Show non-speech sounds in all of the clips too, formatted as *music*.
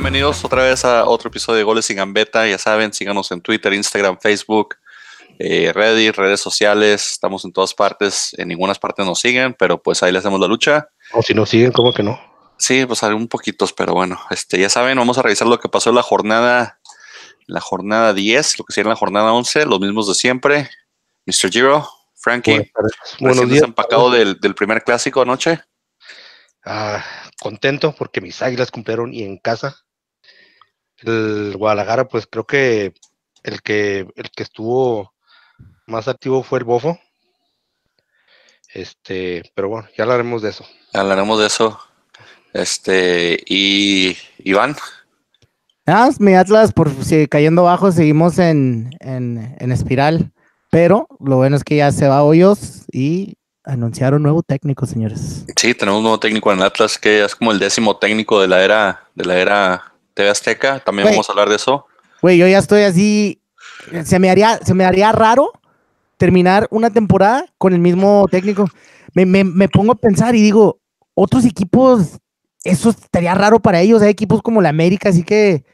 Bienvenidos otra vez a otro episodio de Goles sin Gambeta. Ya saben, síganos en Twitter, Instagram, Facebook, eh, Reddit, redes sociales. Estamos en todas partes. En ninguna parte nos siguen, pero pues ahí le hacemos la lucha. O si nos siguen, ¿cómo que no? Sí, pues un poquitos, pero bueno, este, ya saben, vamos a revisar lo que pasó en la jornada, la jornada 10, lo que sería en la jornada 11, los mismos de siempre. Mr. Giro, Frankie, Buenos días. empacado del, del primer clásico anoche. Ah, contento porque mis águilas cumplieron y en casa. El Guadalajara, pues creo que el que el que estuvo más activo fue el Bofo. Este, pero bueno, ya hablaremos de eso. Hablaremos de eso. Este, y Iván. Ah, mi Atlas, por si cayendo abajo, seguimos en, en, en espiral. Pero lo bueno es que ya se va Hoyos y anunciaron nuevo técnico, señores. Sí, tenemos un nuevo técnico en Atlas que es como el décimo técnico de la era de la era TV Azteca. También Güey. vamos a hablar de eso. Güey, yo ya estoy así. Se me haría, se me haría raro terminar una temporada con el mismo técnico. Me, me- me pongo a pensar y digo, otros equipos, eso estaría raro para ellos. Hay equipos como la América, así que,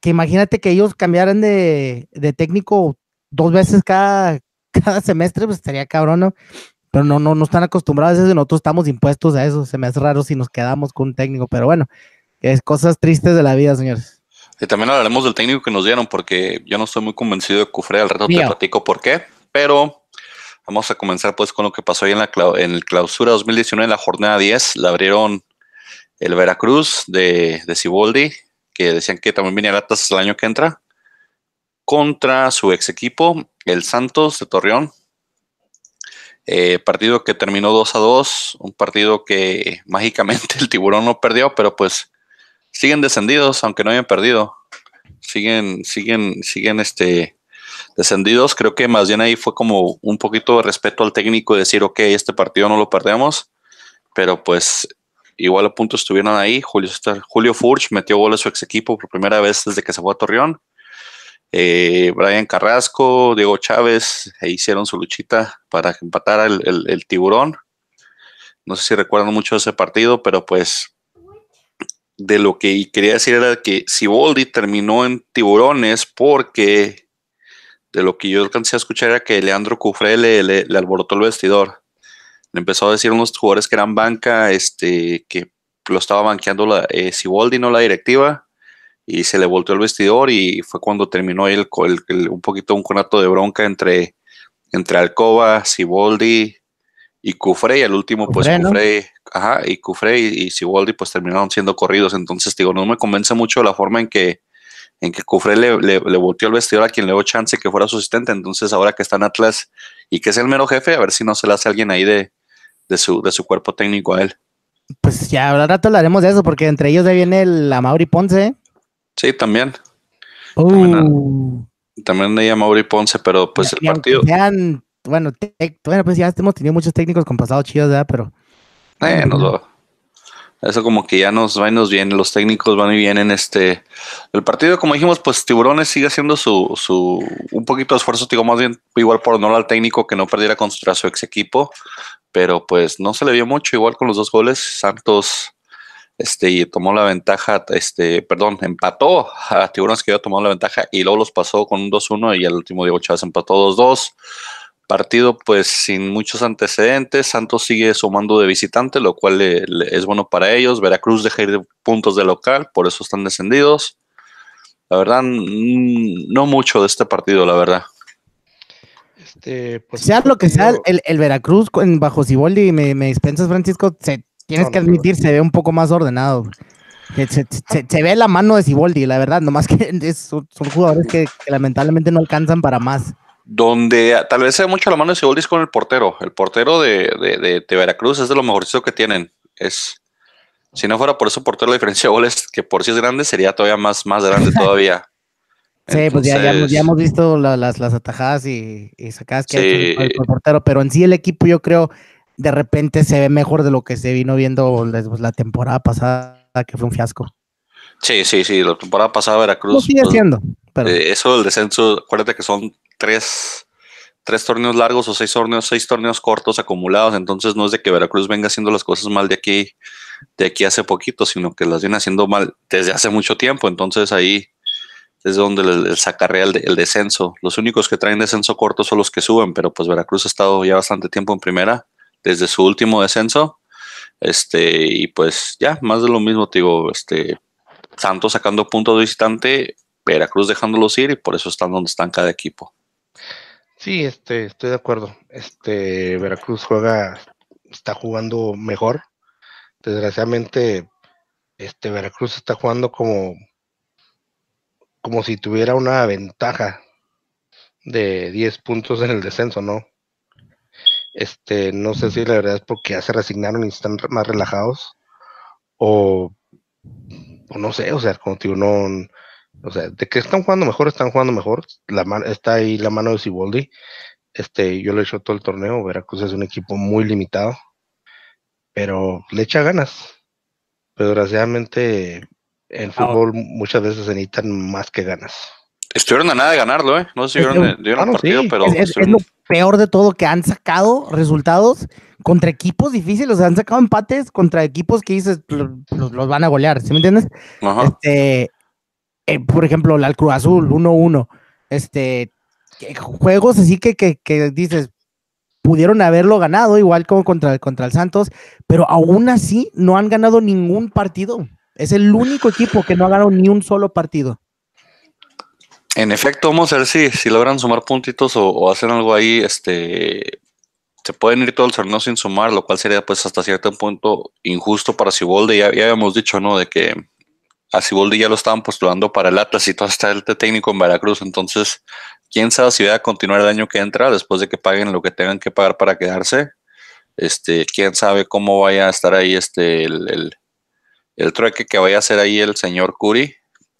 que imagínate que ellos cambiaran de, de técnico dos veces cada, cada semestre, pues estaría cabrón, ¿no? Pero no, no, no están acostumbrados a eso, nosotros estamos impuestos a eso. Se me hace raro si nos quedamos con un técnico, pero bueno, es cosas tristes de la vida, señores. Y también hablaremos del técnico que nos dieron, porque yo no estoy muy convencido de Cufré. Al rato te Mío. platico por qué. Pero vamos a comenzar pues con lo que pasó ahí en la en el clausura 2019, en la jornada 10. La abrieron el Veracruz de, de Ciboldi, que decían que también venía Atlas el año que entra, contra su ex equipo, el Santos de Torreón. Eh, partido que terminó 2 a 2, un partido que *laughs* mágicamente el tiburón no perdió, pero pues siguen descendidos, aunque no hayan perdido. Siguen, siguen, siguen este descendidos. Creo que más bien ahí fue como un poquito de respeto al técnico y decir, ok, este partido no lo perdemos, pero pues igual a punto estuvieron ahí. Julio, Julio Furch metió gol a su ex equipo por primera vez desde que se fue a Torreón. Eh, Brian Carrasco, Diego Chávez e hicieron su luchita para que empatara el, el- el tiburón. No sé si recuerdan mucho ese partido, pero pues de lo que quería decir era que Siboldi terminó en tiburones porque de lo que yo alcancé a escuchar era que Leandro Cufré le, alborotó el vestidor. Le empezó a decir a unos jugadores que eran banca, este, que lo estaba banqueando la, eh, Siboldi, no la directiva, y se le volteó el vestidor y fue cuando terminó el- un poquito un conato de bronca entre, entre Alcoba, Siboldi y Cufré, y al último pues Cufré, ¿no? Cufré, ajá, y Cufré y, Siboldi pues terminaron siendo corridos, entonces digo, no me convence mucho la forma en que en que Cufré le, le, le volteó el vestidor a quien le dio chance que fuera su asistente, entonces ahora que está en Atlas y que es el mero jefe, a ver si no se le hace alguien ahí de, de, su, de su cuerpo técnico a él. Pues ya ahora rato hablaremos de eso, porque entre ellos ahí viene el Amauri Ponce. Sí, también, Uh, también de ella Mauri Ponce, pero pues el partido, sean, bueno, bueno, pues ya hemos tenido muchos técnicos con pasado chidos, ¿verdad? Pero eh, Eso como que ya nos va y nos viene, los técnicos van y vienen. Este, el partido, como dijimos, pues Tiburones sigue haciendo su, su un poquito de esfuerzo, digo, más bien igual por honor al técnico que no perdiera contra su ex equipo, pero pues no se le vio mucho, igual con los dos goles. Santos este, tomó la ventaja, este, perdón, empató a Tiburones que había tomado la ventaja y luego los pasó con un 2-1 y al último Diego Chávez empató 2-2. Partido pues sin muchos antecedentes, Santos sigue sumando de visitante, lo cual le- le- es bueno para ellos. Veracruz deja ir de puntos de local, por eso están descendidos. La verdad, no mucho de este partido, la verdad. Este, pues, sea lo que sea, el, el Veracruz con, bajo Siboldi, me, me dispensas, Francisco, se, tienes No, que no, admitir, se ve un poco más ordenado. Se, se- se- se ve la mano de Siboldi, la verdad, nomás que *laughs* es- son, son jugadores que, que lamentablemente no alcanzan para más. Donde tal vez se ve mucho la mano de Siboldi es con el portero. El portero de, de- de- de Veracruz es de lo mejorcito que tienen. Es, si no fuera por ese portero, la diferencia de goles, que por si es grande, sería todavía más, más grande *laughs* todavía. Sí, pues ya, ya, hemos, Entonces, ya hemos visto la- las, las atajadas y, y sacadas que ha hecho el- Sí. portero, pero en sí el equipo yo creo de repente se ve mejor de lo que se vino viendo la, pues, la temporada pasada, que fue un fiasco. Sí, sí, sí. La temporada pasada Lo Veracruz. sigue pues, siendo, pero eh, eso del descenso, acuérdate que son tres, tres torneos largos o seis torneos, seis torneos cortos acumulados, entonces no es de que Veracruz venga haciendo las cosas mal de aquí, de aquí hace poquito, sino que las viene haciendo mal desde hace mucho tiempo, entonces ahí es donde el, sacarrea el, el, descenso. Los únicos que traen descenso corto son los que suben, pero pues Veracruz ha estado ya bastante tiempo en primera, desde su último descenso, este, y pues ya, más de lo mismo, te digo, este, Santos sacando puntos de visitante, Veracruz dejándolos ir y por eso están donde están cada equipo. Sí, este, estoy de acuerdo. Este, Veracruz juega, está jugando mejor. Desgraciadamente, este, Veracruz está jugando como, como si tuviera una ventaja de 10 puntos en el descenso, ¿no? Este, no sé si la verdad es porque ya se resignaron y están más relajados o, o no sé, o sea, como no, o sea, de que están jugando mejor, están jugando mejor. La está ahí la mano de Siboldi. Este, yo lo he hecho todo el torneo. Veracruz es un equipo muy limitado, pero le echa ganas. Pero desgraciadamente en fútbol muchas veces se necesitan más que ganas. Estuvieron a nada de ganarlo, ¿eh? No sé si vieron, el partido, pero. Es, lo peor de todo que han sacado resultados contra equipos difíciles, o sea, han sacado empates contra equipos que dices los, los van a golear, ¿sí me entiendes? Este, eh, por ejemplo, el Cruz Azul 1-1, este, juegos así que, que, dices, pudieron haberlo ganado, igual como contra, contra el Santos, pero aún así no han ganado ningún partido. Es el único equipo que no ha ganado ni un solo partido. En efecto, vamos a ver si, si logran sumar puntitos o, hacen algo ahí, este, se pueden ir todo el torneo sin sumar, lo cual sería pues hasta cierto punto injusto para Sibolde. Ya, ya habíamos dicho, ¿no? De que a Siboldi ya lo estaban postulando para el Atlas y todo está el técnico en Veracruz. Entonces, quién sabe si va a continuar el año que entra después de que paguen lo que tengan que pagar para quedarse. Este, quién sabe cómo vaya a estar ahí este el, el, trueque que vaya a hacer ahí el señor Curi,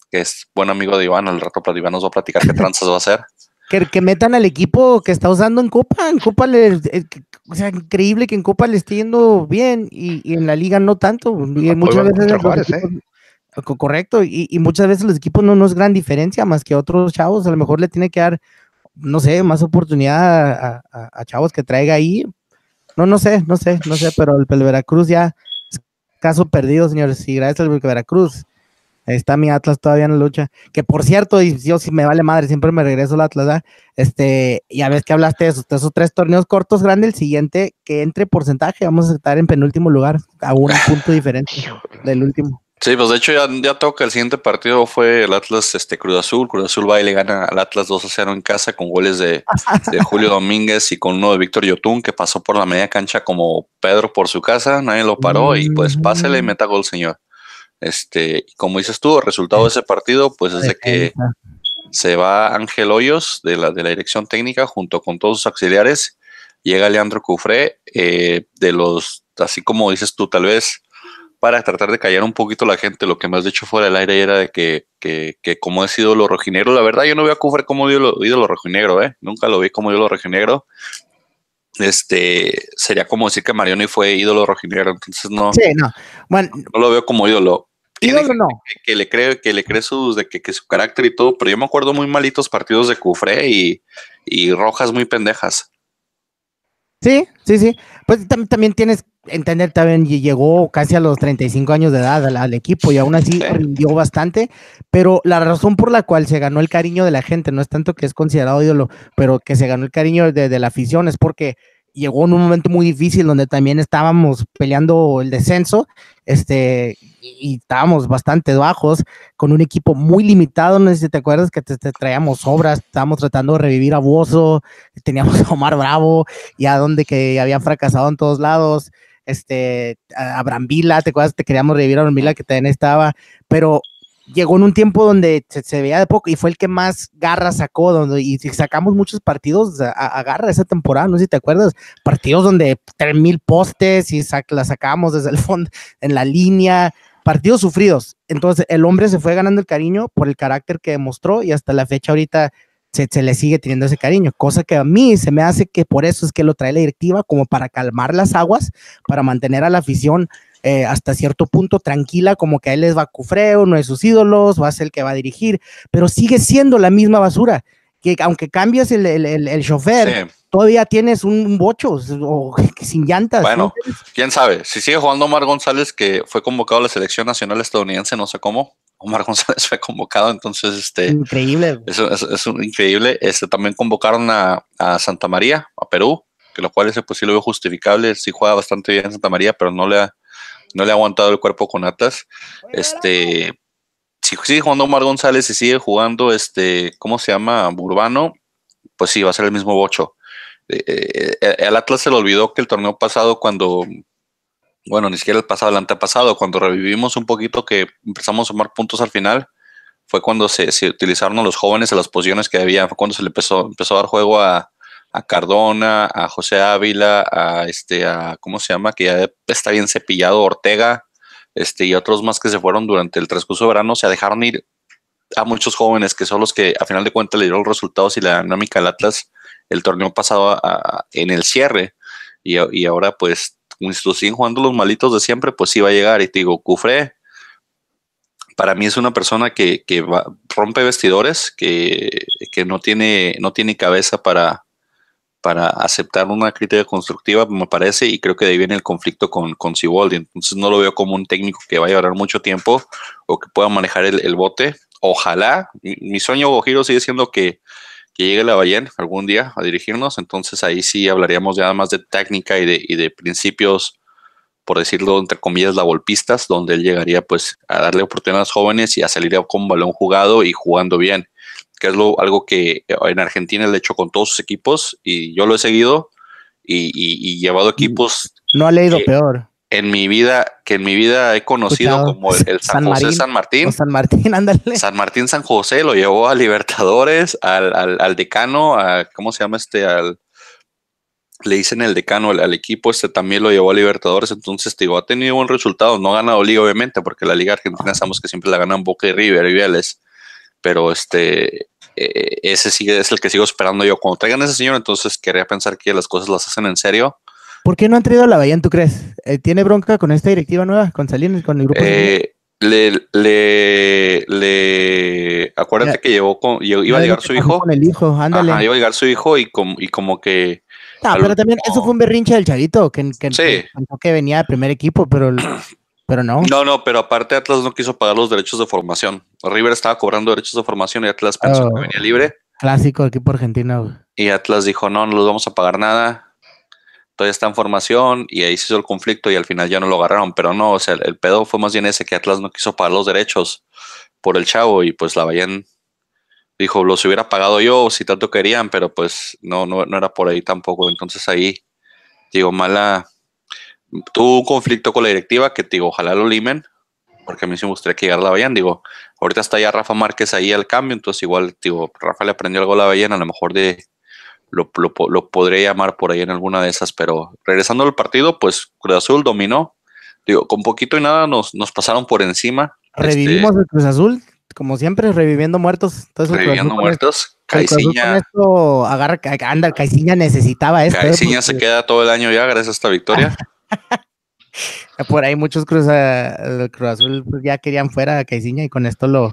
que es buen amigo de Iván. Al rato Iván nos va a platicar qué tranzas va a hacer. Que, que metan al equipo que está usando en Copa. En Copa, le, eh, o sea, increíble que en Copa le esté yendo bien y, en la liga no tanto. Y muchas veces Correcto, y, muchas veces los equipos no, nos es gran diferencia más que otros chavos, a lo mejor le tiene que dar, no sé, más oportunidad a, chavos que traiga ahí. No, no sé, no sé, no sé, pero el, Veracruz ya es caso perdido, señores, y gracias al Veracruz. está mi Atlas todavía en la lucha. Que por cierto, y yo si me vale madre, siempre me regreso al Atlas, ¿verdad? Este, ya ves que hablaste de esos, esos tres torneos cortos grandes, el siguiente que entre porcentaje, vamos a estar en penúltimo lugar, a un punto diferente del último. Sí, pues de hecho ya, ya toca el siguiente partido fue el Atlas este, Cruz Azul. Cruz Azul va y le gana al Atlas 2 a 0 en casa con goles *laughs* de, Julio Domínguez y con uno de Víctor Yotún que pasó por la media cancha como Pedro por su casa, nadie lo paró y pues pásele y meta gol, señor. Este, como dices tú, el resultado de ese partido pues es de que se va Ángel Hoyos de la, de la dirección técnica junto con todos sus auxiliares. Llega Leandro Cufré, eh, de los, así como dices tú, tal vez para tratar de callar un poquito la gente. Lo que me has dicho fuera del aire era de que, que, que como he sido lo rojinegro, la verdad yo no veo a Cufre como ídolo, lo rojinegro, ¿eh? Nunca lo vi como ídolo rojinegro. Este, sería como decir que Marioni fue ídolo rojinegro, entonces no. Sí, no. Bueno, no lo veo como ídolo. ídolo no. Que, le cree, que le cree sus, de que, que, su carácter y todo, pero yo me acuerdo muy malitos partidos de Cufre y, y rojas muy pendejas. Sí, sí, sí. Pues también tienes entender también llegó casi a los 35 años de edad al, equipo y aún así rindió bastante, pero la razón por la cual se ganó el cariño de la gente no es tanto que es considerado ídolo, pero que se ganó el cariño de, de la afición es porque llegó en un momento muy difícil donde también estábamos peleando el descenso, este, y, estábamos bastante bajos, con un equipo muy limitado, no sé si te acuerdas que te, traíamos obras, estábamos tratando de revivir a Bozo, teníamos a Omar Bravo, y a donde que había fracasado en todos lados, este, a Vila, ¿te acuerdas? Te queríamos revivir a Vila que también estaba, pero llegó en un tiempo donde se, veía de poco y fue el que más garra sacó, donde, y sacamos muchos partidos a, garra esa temporada, no sé si te acuerdas, partidos donde tres mil postes y la sacamos desde el fondo en la línea, partidos sufridos. Entonces el hombre se fue ganando el cariño por el carácter que demostró y hasta la fecha ahorita se, le sigue teniendo ese cariño, cosa que a mí se me hace que por eso es que lo trae la directiva, como para calmar las aguas, para mantener a la afición eh, hasta cierto punto tranquila, como que a él les va Cufreo, uno de sus ídolos, va a ser el que va a dirigir, pero sigue siendo la misma basura, que aunque cambias el, el, chofer, todavía tienes un bocho o *laughs* sin llantas. Bueno, quién sabe. Si sigue jugando Omar González, que fue convocado a la selección nacional estadounidense, no sé cómo. Omar *laughs* González fue convocado, entonces este. Increíble. Es, increíble. Este también convocaron a, Santa María, a Perú, que lo cual ese pues sí lo veo justificable. Sí juega bastante bien Santa María, pero no le ha, no le ha aguantado el cuerpo con Atlas. Este. Si sigue jugando Omar González y sigue jugando este, ¿cómo se llama? Urbano, pues sí, va a ser el mismo bocho. Eh, eh, al Atlas se le olvidó que el torneo pasado, cuando, bueno, ni siquiera el pasado, el antepasado, cuando revivimos un poquito que empezamos a sumar puntos al final, fue cuando se, utilizaron a los jóvenes en las posiciones que había, fue cuando se le empezó, empezó a dar juego a, Cardona, a José Ávila, a este, a, ¿cómo se llama? Que ya está bien cepillado, Ortega, este, y otros más que se fueron durante el transcurso de verano, se dejaron ir a muchos jóvenes que son los que a final de cuentas le dieron los resultados y la dinámica al Atlas el torneo pasado en el cierre y, ahora pues siguen jugando los malitos de siempre, pues sí va a llegar y te digo, Cufré para mí es una persona que, rompe vestidores, que, no, tiene, no tiene cabeza para, para aceptar una crítica constructiva, me parece, y creo que de ahí viene el conflicto con, con. Entonces no lo veo como un técnico que vaya a durar mucho tiempo o que pueda manejar el, bote. Ojalá, mi, sueño o giro sigue siendo que, que llegue la Bayern algún día a dirigirnos, entonces ahí sí hablaríamos ya más de técnica y de, y de principios, por decirlo entre comillas, la golpistas, donde él llegaría pues a darle oportunidad a los jóvenes y a salir con balón jugado y jugando bien, que es lo, algo que en Argentina le he hecho con todos sus equipos y yo lo he seguido y, y, llevado equipos. No ha leído peor en mi vida, que en mi vida he conocido como el, San, José San Martín. San Martín, *laughs* ándale. San Martín San José lo llevó a Libertadores, al, al, decano, a, ¿cómo se llama este? Al, le dicen el decano al, equipo, este también lo llevó a Libertadores, entonces digo, ha tenido buen resultado, no ha ganado liga obviamente, porque la liga argentina sabemos que siempre la ganan Boca y River y Vélez, pero este, eh, ese sigue, es el que sigo esperando yo. Cuando traigan a ese señor, entonces quería pensar que las cosas las hacen en serio ¿Por qué no han traído a la Bahía, tú crees? Eh, ¿Tiene bronca con esta directiva nueva, con Salinas, con el grupo? Eh, le, le, le, acuérdate que llevó con, iba a llegar su hijo. Con el hijo, ándale. iba a llegar su hijo y, como, y como que. Ah, pero también eso fue un berrinche del chavito, que, que, que venía de primer equipo, pero, *clears throat* pero no. No, no, pero aparte Atlas no quiso pagar los derechos de formación. River estaba cobrando derechos de formación y Atlas pensó que oh. venía libre. Clásico equipo argentino. Y Atlas dijo, no, no los vamos a pagar nada todavía está en formación y ahí se hizo el conflicto y al final ya no lo agarraron, pero no, o sea, el, pedo fue más bien ese que Atlas no quiso pagar los derechos por el chavo y pues la Bahía dijo, los hubiera pagado yo si tanto querían, pero pues no, no, no era por ahí tampoco, entonces ahí, digo, mala, tuvo un conflicto con la directiva que digo, ojalá lo limen, porque a mí sí me gustaría que llegara la Bahía, digo, ahorita está ya Rafa Márquez ahí al cambio, entonces igual, digo, Rafa le aprendió algo a la Bahía, a lo mejor de lo, lo, podré llamar por ahí en alguna de esas, pero regresando al partido, pues Cruz Azul dominó. Digo, con poquito y nada nos, nos pasaron por encima. Revivimos este, el Cruz Azul, como siempre, reviviendo muertos. reviviendo muertos. Caiciña. Esto agarra, anda, Caiciña necesitaba esto. ¿eh? Caiciña se queda todo el año ya gracias a esta victoria. *laughs* Por ahí muchos Cruz, Cruz Azul pues, ya querían fuera a Caiciña y con esto lo,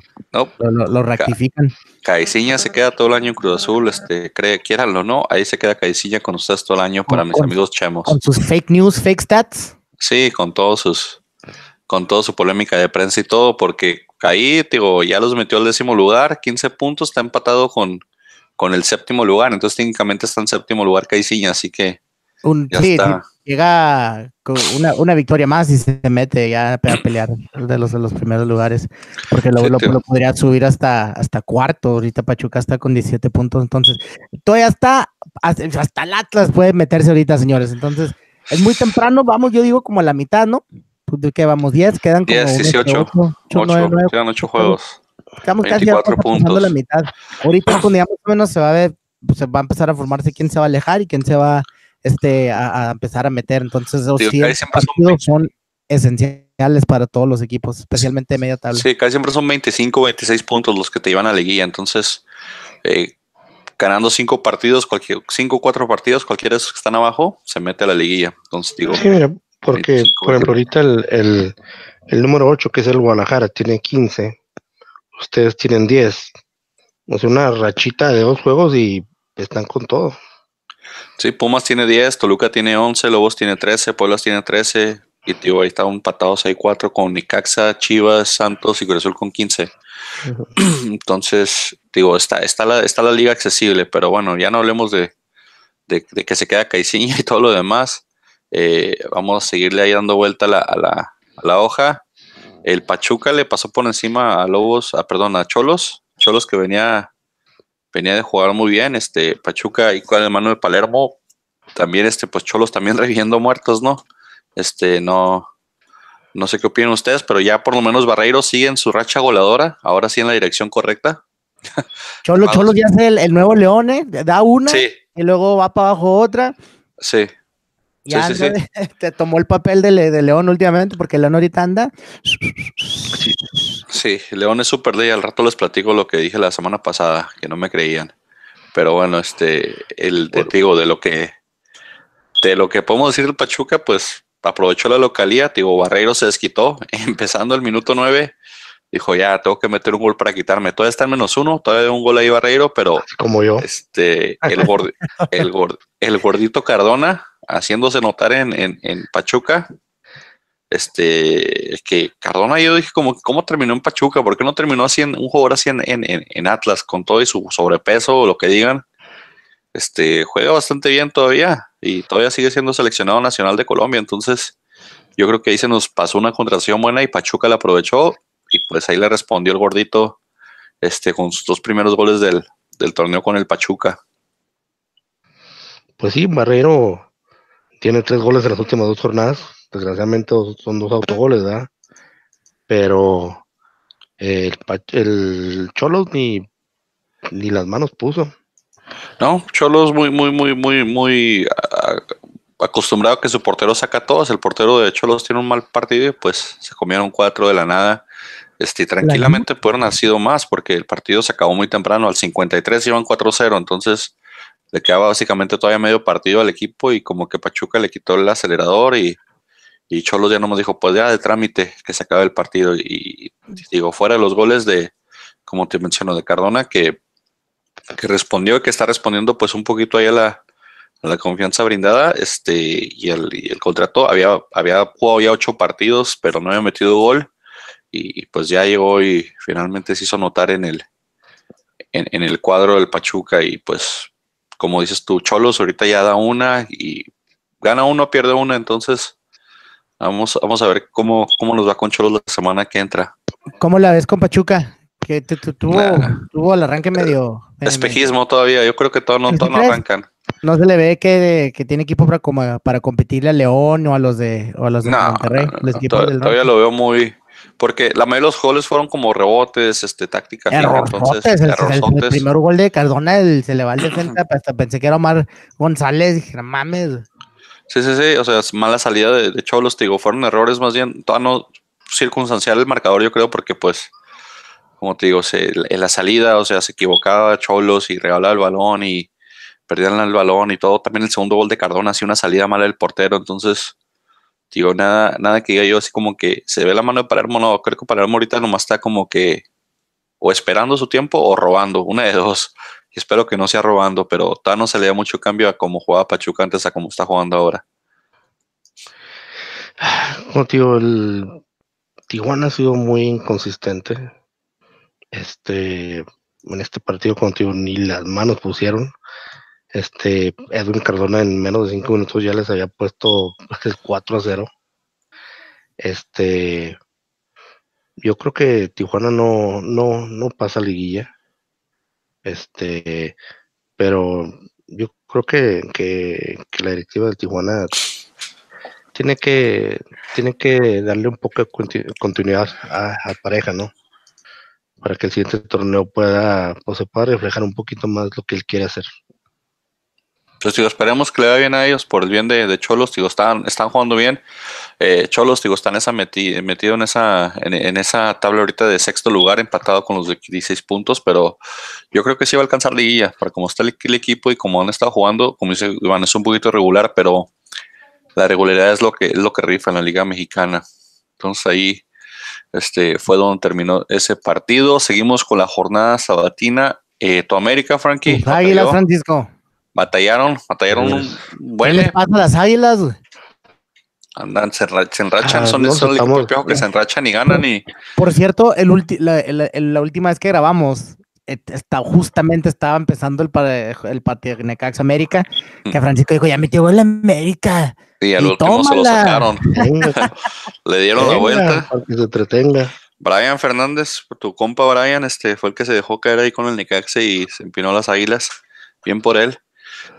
lo, rectifican. Caiciña se queda todo el año en Cruz Azul, este, cree, quieranlo o no, ahí se queda Caiciña con ustedes todo el año para mis amigos chemos. Con sus fake news, fake stats. Sí, con todos sus, con toda su polémica de prensa y todo, porque ahí, digo, ya los metió al décimo lugar, 15 puntos, está empatado con, con el séptimo lugar, entonces técnicamente está en séptimo lugar Caiciña, así que un, sí, llega con una, una, victoria más y se mete ya a pelear de los, de los primeros lugares, porque lo, lo, podría subir hasta, hasta cuarto. Ahorita Pachuca está con 17 puntos, entonces todavía está, hasta el Atlas puede meterse ahorita, señores. Entonces es muy temprano, vamos, yo digo como a la mitad, ¿no? Pues, ¿Qué vamos? 10, quedan como 10, 18, 8, quedan 8 juegos. Estamos casi puntos. la mitad. Ahorita cuando ya más o menos se va a ver, pues, se va a empezar a formarse quién se va a alejar y quién se va este, a, empezar a meter. Entonces, esos partidos son, esenciales para todos los equipos, especialmente media tabla. Sí, casi siempre son 25, 26 puntos los que te llevan a la liguilla. Entonces, eh, ganando cinco partidos, cualquier, cinco o cuatro partidos, cualquiera de esos que están abajo, se mete a la liguilla. Entonces, digo. Sí, mira, porque, por ejemplo, ahorita el, el, número 8, que es el Guadalajara, tiene 15. Ustedes tienen 10. O sea, una rachita de dos juegos y están con todo. Sí, Pumas tiene 10, Toluca tiene 11, Lobos tiene 13, Pueblas tiene 13, y tío, ahí están empatados ahí cuatro con Nicaxa, Chivas, Santos y Cruz Azul con 15. *clears throat* Entonces, digo, está, está, la, está la liga accesible, pero bueno, ya no hablemos de, de, que se queda Caiciña *laughs* y todo lo demás. Eh, vamos a seguirle ahí dando vuelta a la, a, la, a la, hoja. El Pachuca le pasó por encima a Lobos, a, perdón, a Cholos. Cholos que venía, venía de jugar muy bien. Este Pachuca y con el mano de Palermo. También, este, pues Cholos también *laughs* reviviendo muertos, ¿no? Este, no, no sé qué opinan ustedes, pero ya por lo menos Barreiro sigue en su racha goleadora, ahora sí en la dirección correcta. *laughs* Cholo, Cholo ya es el, nuevo León, ¿eh? Da una y luego va para abajo otra. Sí. Ya *laughs* te tomó el papel de, León últimamente, porque León ahorita anda. Sí, León es súper de al rato les platico lo que dije la semana pasada, que no me creían. Pero bueno, este, el te digo, de lo que de lo que podemos decir del Pachuca, pues aprovechó la localía, digo, Barreiro se desquitó, *laughs* empezando el minuto 9, dijo, ya, tengo que meter un gol para quitarme. Todavía está en menos uno, todavía un gol ahí Barreiro, pero... como yo. Este, el, el, gordito Cardona, haciéndose notar en, en, Pachuca, este, que Cardona yo dije, como, ¿cómo terminó en Pachuca? ¿Por qué no terminó así en un jugador así en, en, Atlas, con todo y su sobrepeso o lo que digan? Este, juega bastante bien todavía y todavía sigue siendo seleccionado nacional de Colombia. Entonces, yo creo que ahí se nos pasó una contratación buena y Pachuca la aprovechó y pues ahí le respondió el gordito este, con sus dos primeros goles del, torneo con el Pachuca. Pues sí, Barrero tiene tres goles en las últimas dos jornadas. Desgraciadamente son dos autogoles, ¿verdad? Pero el, el Cholos ni, ni las manos puso. No, Cholos muy, muy, muy, muy, muy acostumbrado a que su portero saca todas. El portero de Cholos tiene un mal partido y pues se comieron cuatro de la nada. Este, tranquilamente pudieron haber sido más porque el partido se acabó muy temprano. Al 53 iban 4-0, entonces le quedaba básicamente todavía medio partido al equipo y como que Pachuca le quitó el acelerador y, y Cholos ya no nos dijo, pues ya de trámite que se acabe el partido. Y, digo, fuera de los goles de, como te menciono, de Cardona, que que respondió, que está respondiendo pues un poquito ahí a la, confianza brindada, este, y el, el, contrato había, había jugado ya ocho partidos, pero no había metido gol, y pues ya llegó y finalmente se hizo notar en el, en, el cuadro del Pachuca, y pues, como dices tú, Cholos ahorita ya da una, y gana uno, pierde una, entonces vamos, vamos a ver cómo, cómo nos va con Cholos la semana que entra. ¿Cómo la ves con Pachuca? Que tuvo, tuvo el arranque medio. Espejismo todavía, yo creo que todos no, todo no arrancan. No se le ve que, que tiene equipo para, como, para competirle a León o a los de, o a los de Monterrey. todavía, lo veo muy. Porque la mayoría de los goles fueron como rebotes, este, táctica entonces, el, el, primer gol de Cardona se le va al *clears throat* defensa, hasta pensé que era Omar González, dije, mames. Sí, sí, sí, o sea, mala salida de, Cholos, digo, fueron errores más bien, no circunstancial el marcador, yo creo, porque pues como te digo, en la salida, o sea, se equivocaba Cholos y regalaba el balón y perdían el balón y todo. También el segundo gol de Cardona, así una salida mala del portero. Entonces, digo, nada, nada que diga yo así como que se ve la mano de Palermo. No, creo que Palermo ahorita nomás está como que o esperando su tiempo o robando, una de dos. Espero que no sea robando, pero todavía no se le da mucho cambio a cómo jugaba Pachuca antes a cómo está jugando ahora. *sighs* Como digo, el Tijuana ha sido muy inconsistente este, en este partido contigo ni las manos pusieron. Este, Edwin Cardona en menos de cinco minutos ya les había puesto el 4 a 0. Este, yo creo que Tijuana no, no, no pasa liguilla. Este, pero yo creo que, que, la directiva de Tijuana tiene que, tiene que darle un poco de continuidad a, a pareja, ¿no? para que el siguiente torneo pueda, pues, se pueda reflejar un poquito más lo que él quiere hacer. Pues digo, esperemos que le vaya bien a ellos por el bien de, Cholos, digo, están, están jugando bien. Eh, Cholos, digo, están esa metido en esa, en, esa tabla ahorita de sexto lugar, empatado con los de 16 puntos, pero yo creo que sí va a alcanzar liguilla, para como está el, equipo y como han estado jugando, como dice Iván, es un poquito regular, pero la regularidad es lo que, es lo que rifa en la Liga Mexicana. Entonces ahí este fue donde terminó ese partido. Seguimos con la jornada sabatina. Eh, ¿Tu América, Frankie? Águila, Francisco. Batallaron, batallaron un ¿Qué les pasa a las águilas? güey? Andan, se, enra- se enrachan, Ah, son, no, son el equipo estamos- que se enrachan y ganan y Por cierto, el ulti- la, el- el- la última vez que grabamos, está, justamente estaba empezando el, el partido de Necaxa América, que Francisco dijo, ya metió gol América. y al Y último se lo tómala. sacaron. *laughs* Le dieron la vuelta. para que se entretenga. Brian Fernández, tu compa Brian, este fue el que se dejó caer ahí con el Necaxa y se empinó las águilas. Bien por él.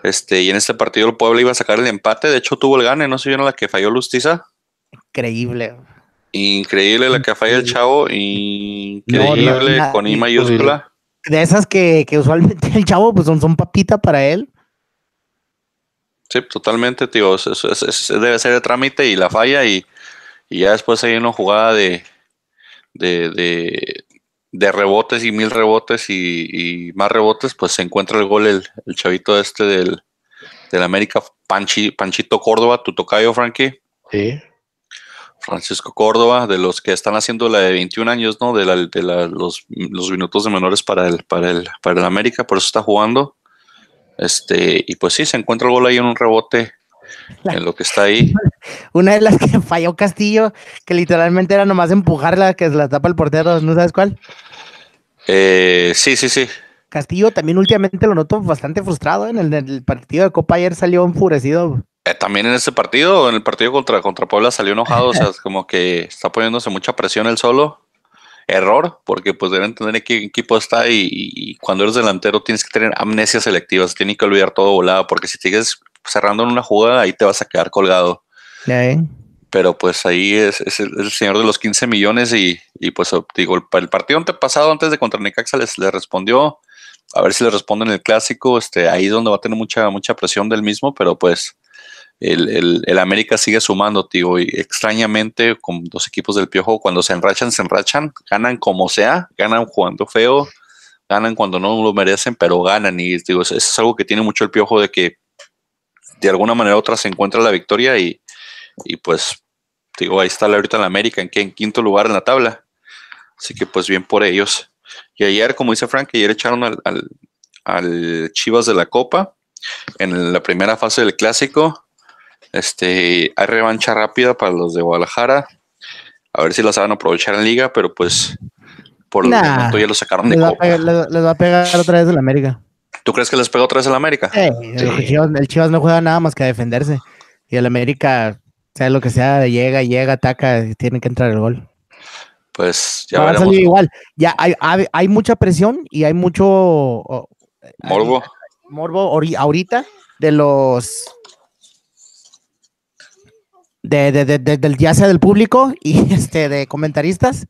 Este, y en este partido el Puebla iba a sacar el empate. De hecho, tuvo el gane. No se vieron la que falló Lustiza. Increíble. Increíble la que falla el chavo. Increíble no, con I mayúscula. De esas que, que usualmente el chavo pues son, son papita para él. Sí, totalmente, tío. Eso- eso debe ser el trámite y la falla. Y, y ya después hay una jugada de, de, de, de rebotes y mil rebotes y, y más rebotes. Pues se encuentra el gol el, el chavito este del, del América, Panchi, Panchito Córdoba, tu tocayo, Frankie. Sí. Francisco Córdoba, de los que están haciendo la de 21 años, ¿no? De, la, de la- los, los minutos de menores para el, para el, para el América, por eso está jugando. Este, y pues sí, se encuentra el gol ahí en un rebote en lo que está ahí. *laughs* Una de las que *laughs* falló Castillo, que literalmente era nomás empujarla, que se la tapa el portero, ¿no sabes cuál? Eh, sí, sí, sí. Castillo también últimamente lo noto bastante frustrado. En el, en el partido de Copa ayer salió enfurecido. Eh, también en ese partido, en el partido contra, contra Puebla salió enojado, o sea, es como que está poniéndose mucha presión él solo. Error, porque pues deben entender en qué equipo está y, y cuando eres delantero tienes que tener amnesia selectiva, se tiene que olvidar todo volado, porque si sigues cerrando en una jugada ahí te vas a quedar colgado. Ven. Pero pues ahí es, es el, es el señor de los 15 millones y, y, pues digo, el, el partido antepasado antes de contra Necaxa les, les respondió, a ver si le responden el clásico, este, ahí es donde va a tener mucha, mucha presión del mismo, pero pues el, el, el América sigue sumando, digo, y extrañamente con dos equipos del Piojo, cuando se enrachan, se enrachan, ganan como sea, ganan jugando feo, ganan cuando no lo merecen, pero ganan, y digo, eso es algo que tiene mucho el Piojo de que de alguna manera u otra se encuentra la victoria y, y pues digo, ahí está ahorita en la América, en, que en quinto lugar en la tabla. Así que pues bien por ellos. Y ayer, como dice Frank, ayer echaron al, al, al Chivas de la Copa en la primera fase del clásico. Este, hay revancha rápida para los de Guadalajara. A ver si la saben aprovechar en liga, pero pues por el Nah. momento ya lo sacaron de Les va, a Copa. pegar, les- les va a pegar otra vez el América. ¿Tú crees que les pegó otra vez en la América? Eh, el, Chivas, el Chivas no juega nada más que a defenderse. Y el América, sea lo que sea, llega, llega, ataca, y tiene que entrar el gol. Pues ya Va a veremos. salir igual. Ya hay, hay, hay mucha presión y hay mucho oh, Morbo. morbo ori- ahorita de los de, de- de- de- del ya sea del público y *laughs* este de comentaristas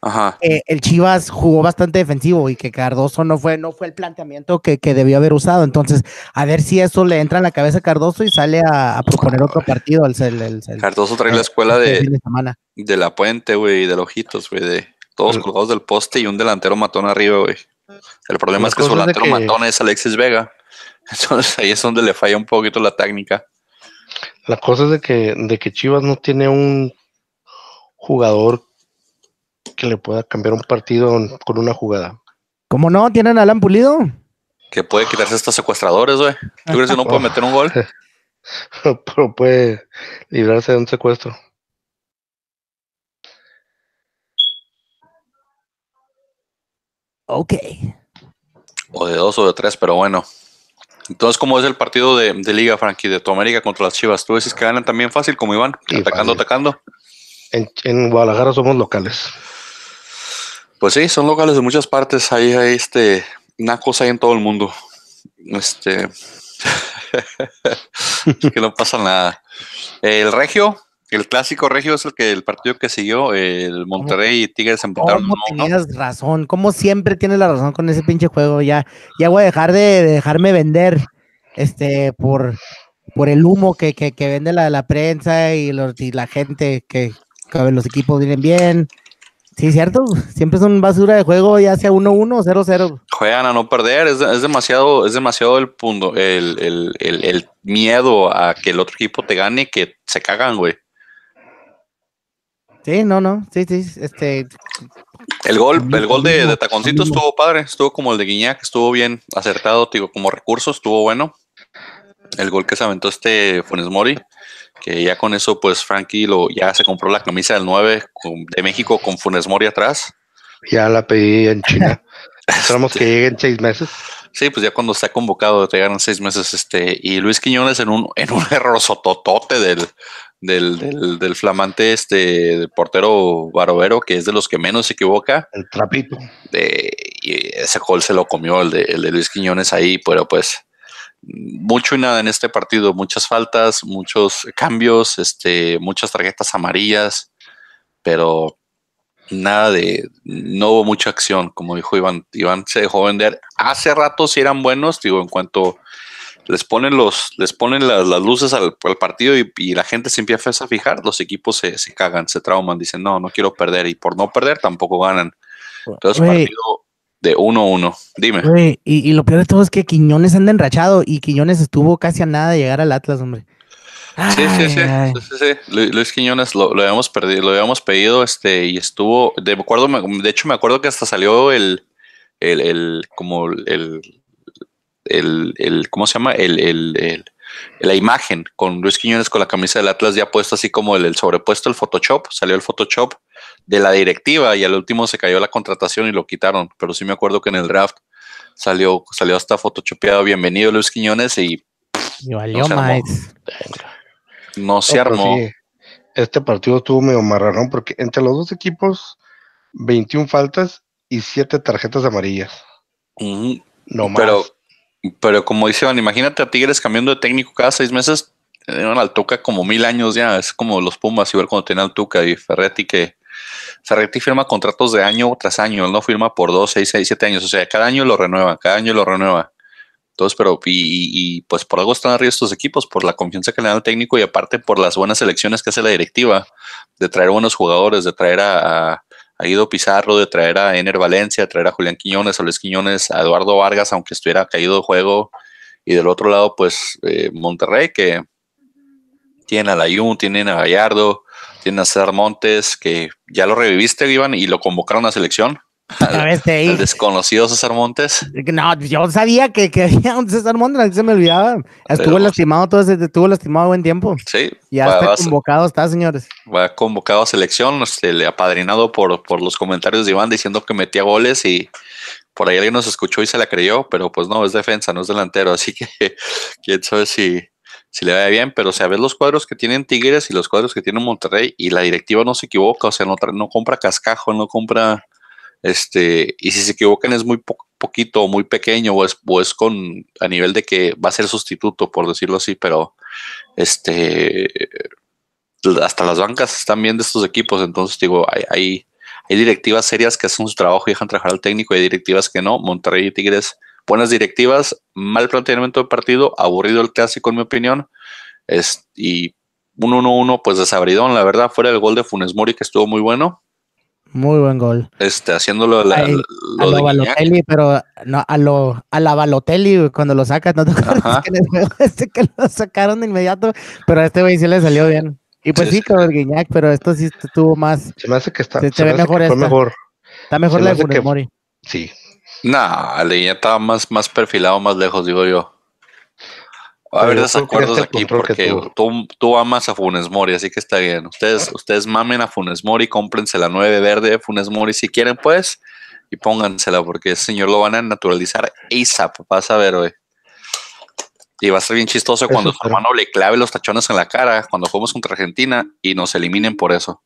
Ajá. eh, el Chivas jugó bastante defensivo y que Cardoso no fue no fue el planteamiento que, que debió haber usado entonces a ver si eso le entra en la cabeza a Cardoso y sale a, a proponer otro partido el, el- el- el- Cardoso trae la escuela este de, de semana. de la puente, güey, de ojitos, güey, de todos colgados del poste y un delantero matón arriba, güey. El problema es que su de delantero que- matón es Alexis Vega. *laughs* Entonces ahí es donde le falla un poquito la técnica. La cosa es de que, de que Chivas no tiene un jugador que le pueda cambiar un partido con una jugada. ¿Cómo no? ¿Tienen a Alan Pulido? Que puede quitarse estos secuestradores, güey. ¿Tú crees que no puede meter un gol? *laughs* Pero puede librarse de un secuestro. Ok. O de dos o de tres, pero bueno. Entonces, ¿cómo es el partido de, de Liga, Frankie, de tu América contra las Chivas? ¿Tú dices que ganan también fácil como Iván? Sí, atacando, fácil. atacando. En, en Guadalajara somos locales. Pues sí, son locales de muchas partes. Hay, hay este, nacos hay en todo el mundo. Este. *laughs* que no pasa nada. El Regio, el clásico Regio es el que el partido que siguió. El Monterrey y Tigres empataron. ¿Cómo tenías razón? ¿Cómo siempre tienes la razón con ese pinche juego? Ya, ya voy a dejar de, de dejarme vender este por, por el humo que, que, que vende la, la prensa y, los, y la gente que, que los equipos vienen bien. Sí, cierto. Siempre son basura de juego, ya sea 1-1 o 0-0. Juegan a no perder. Es, es demasiado, es demasiado el punto, el, el, el, el miedo a que el otro equipo te gane que se cagan, güey. Sí, no, no. Sí, sí. Este, El gol, el gol de, Taconcito estuvo padre, estuvo como el de Guiñac, estuvo bien acertado, digo, como recurso, estuvo bueno. el gol que se aventó este Funes Mori, que ya con eso, pues Frankie lo, ya se compró la camisa del 9 de México con Funes Mori atrás. Ya la pedí en China. *laughs* Esperamos que llegue en seis meses. Sí, pues ya cuando está convocado te llegan seis meses, este, y Luis Quiñones en un, *laughs* en un error sototote del, del, del, flamante este portero Barovero, que es de los que menos se equivoca. El trapito. De, y ese gol se lo comió el de, el de Luis Quiñones ahí, pero pues mucho y nada en este partido, muchas faltas, muchos cambios, este, muchas tarjetas amarillas, pero nada de, no hubo mucha acción, como dijo Iván. Iván se dejó vender. Hace rato si eran buenos, digo, en cuanto les ponen los, les ponen las, luces al, partido y, la gente se empieza a fijar, los equipos se, se, cagan, se trauman, dicen, no, no quiero perder, y por no perder tampoco ganan. Entonces, partido de 1-1. Dime. y, lo peor de todo es que Quiñones anda enrachado y Quiñones estuvo casi a nada de llegar al Atlas, hombre. Sí, sí, sí, sí, Luis Quiñones lo, habíamos perdido, lo habíamos pedido, este, y estuvo, de acuerdo, de hecho me acuerdo que hasta salió el, el, el como el, el, el, ¿cómo se llama? El, el, la imagen con Luis Quiñones con la camisa del Atlas ya puesto así como el, sobrepuesto, el Photoshop, salió el Photoshop de la directiva y al último se cayó la contratación y lo quitaron, pero sí me acuerdo que en el draft salió, salió hasta photoshopeado, bienvenido Luis Quiñones y... valió más no se armó. este partido estuvo medio marrón porque entre los dos equipos, 21 faltas y 7 tarjetas amarillas. No más. Pero, pero como dice imagínate a Tigres cambiando de técnico cada seis meses. Tenían al Tuca como mil años ya. Es como los Pumas, igual cuando tenían al Tuca y Ferretti, que Ferretti firma contratos de año tras año. Él no firma por dos, seis, seis, siete años. O sea, cada año lo renueva, cada año lo renueva. Entonces, pero, y, pues por algo están arriba estos equipos, por la confianza que le dan al técnico y aparte por las buenas elecciones que hace la directiva, de traer buenos jugadores, de traer a, Guido Pizarro, de traer a Ener Valencia, de traer a Julián Quiñones, a Luis Quiñones, a Eduardo Vargas, aunque estuviera caído de juego. Y del otro lado, pues eh, Monterrey, que tiene a Layun, tienen a Gallardo, tienen a César Montes, que ya lo reviviste, Iván, y lo convocaron a selección. *laughs* El desconocido César Montes. No, yo sabía que, que había un César Montes, se me olvidaba. Estuvo lastimado todo ese, estuvo lastimado buen tiempo. Sí. Ya está convocado, está, señores. Va convocado a selección, este, le apadrinado por, por los comentarios de Iván diciendo que metía goles y por ahí alguien nos escuchó y se la creyó, pero pues no, es defensa, no es delantero, así que *laughs* quién sabe si, si le vaya bien, pero o sea, ves los cuadros que tienen Tigres y los cuadros que tiene Monterrey y la directiva no se equivoca, o sea, no, compra cascajo, no compra este, y si se equivocan es muy poquito o muy pequeño o es, con a nivel de que va a ser sustituto, por decirlo así, pero este hasta las bancas están bien de estos equipos, entonces digo, hay, hay, directivas serias que hacen su trabajo y dejan trabajar al técnico, y hay directivas que no, Monterrey y Tigres, buenas directivas, mal planteamiento de partido, aburrido el clásico en mi opinión, es, y un 1-1 pues desabridón, la verdad, fuera el gol de Funes Mori que estuvo muy bueno, muy buen gol. Este, haciéndolo la, a lo, Balotelli, pero no, a lo, a la Balotelli cuando lo sacas, no te acuerdas *laughs* que, este que lo sacaron de inmediato, pero a este güey sí le salió bien. Y pues sí, con el Guiñac, pero esto sí estuvo más. Se me hace que está. Se, ve mejor, mejor, Está mejor la de Funes Mori. Sí. Nah, Guiñac estaba más, más perfilado, más lejos, digo yo. Va a haber desacuerdos aquí porque tú, tú, amas a Funes Mori, así que está bien. Ustedes, ustedes mamen a Funes Mori, cómprense la 9 verde de Funes Mori si quieren, pues, y póngansela, porque ese señor lo van a naturalizar ASAP. Vas a ver, güey. Y va a ser bien chistoso cuando su hermano le clave los tachones en la cara cuando fuimos contra Argentina y nos eliminen por eso.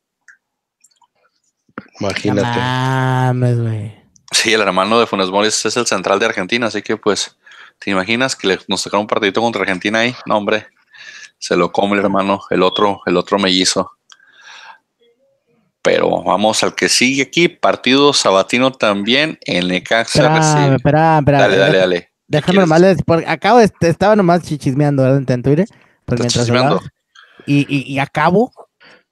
Imagínate. Mames, Sí, el hermano de Funes Mori es el central de Argentina, así que pues ¿Te imaginas que nos sacaron un partidito contra Argentina ahí? No, hombre, se lo come el hermano, el otro, el otro mellizo. Pero vamos al que sigue aquí, partido sabatino también en Necaxa. Espera, espera, espera. Dale, dale, dale. Déjame nomás, porque acabo de, estaba nomás chichismeando en Twitter. Pues mientras y, y, y, acabo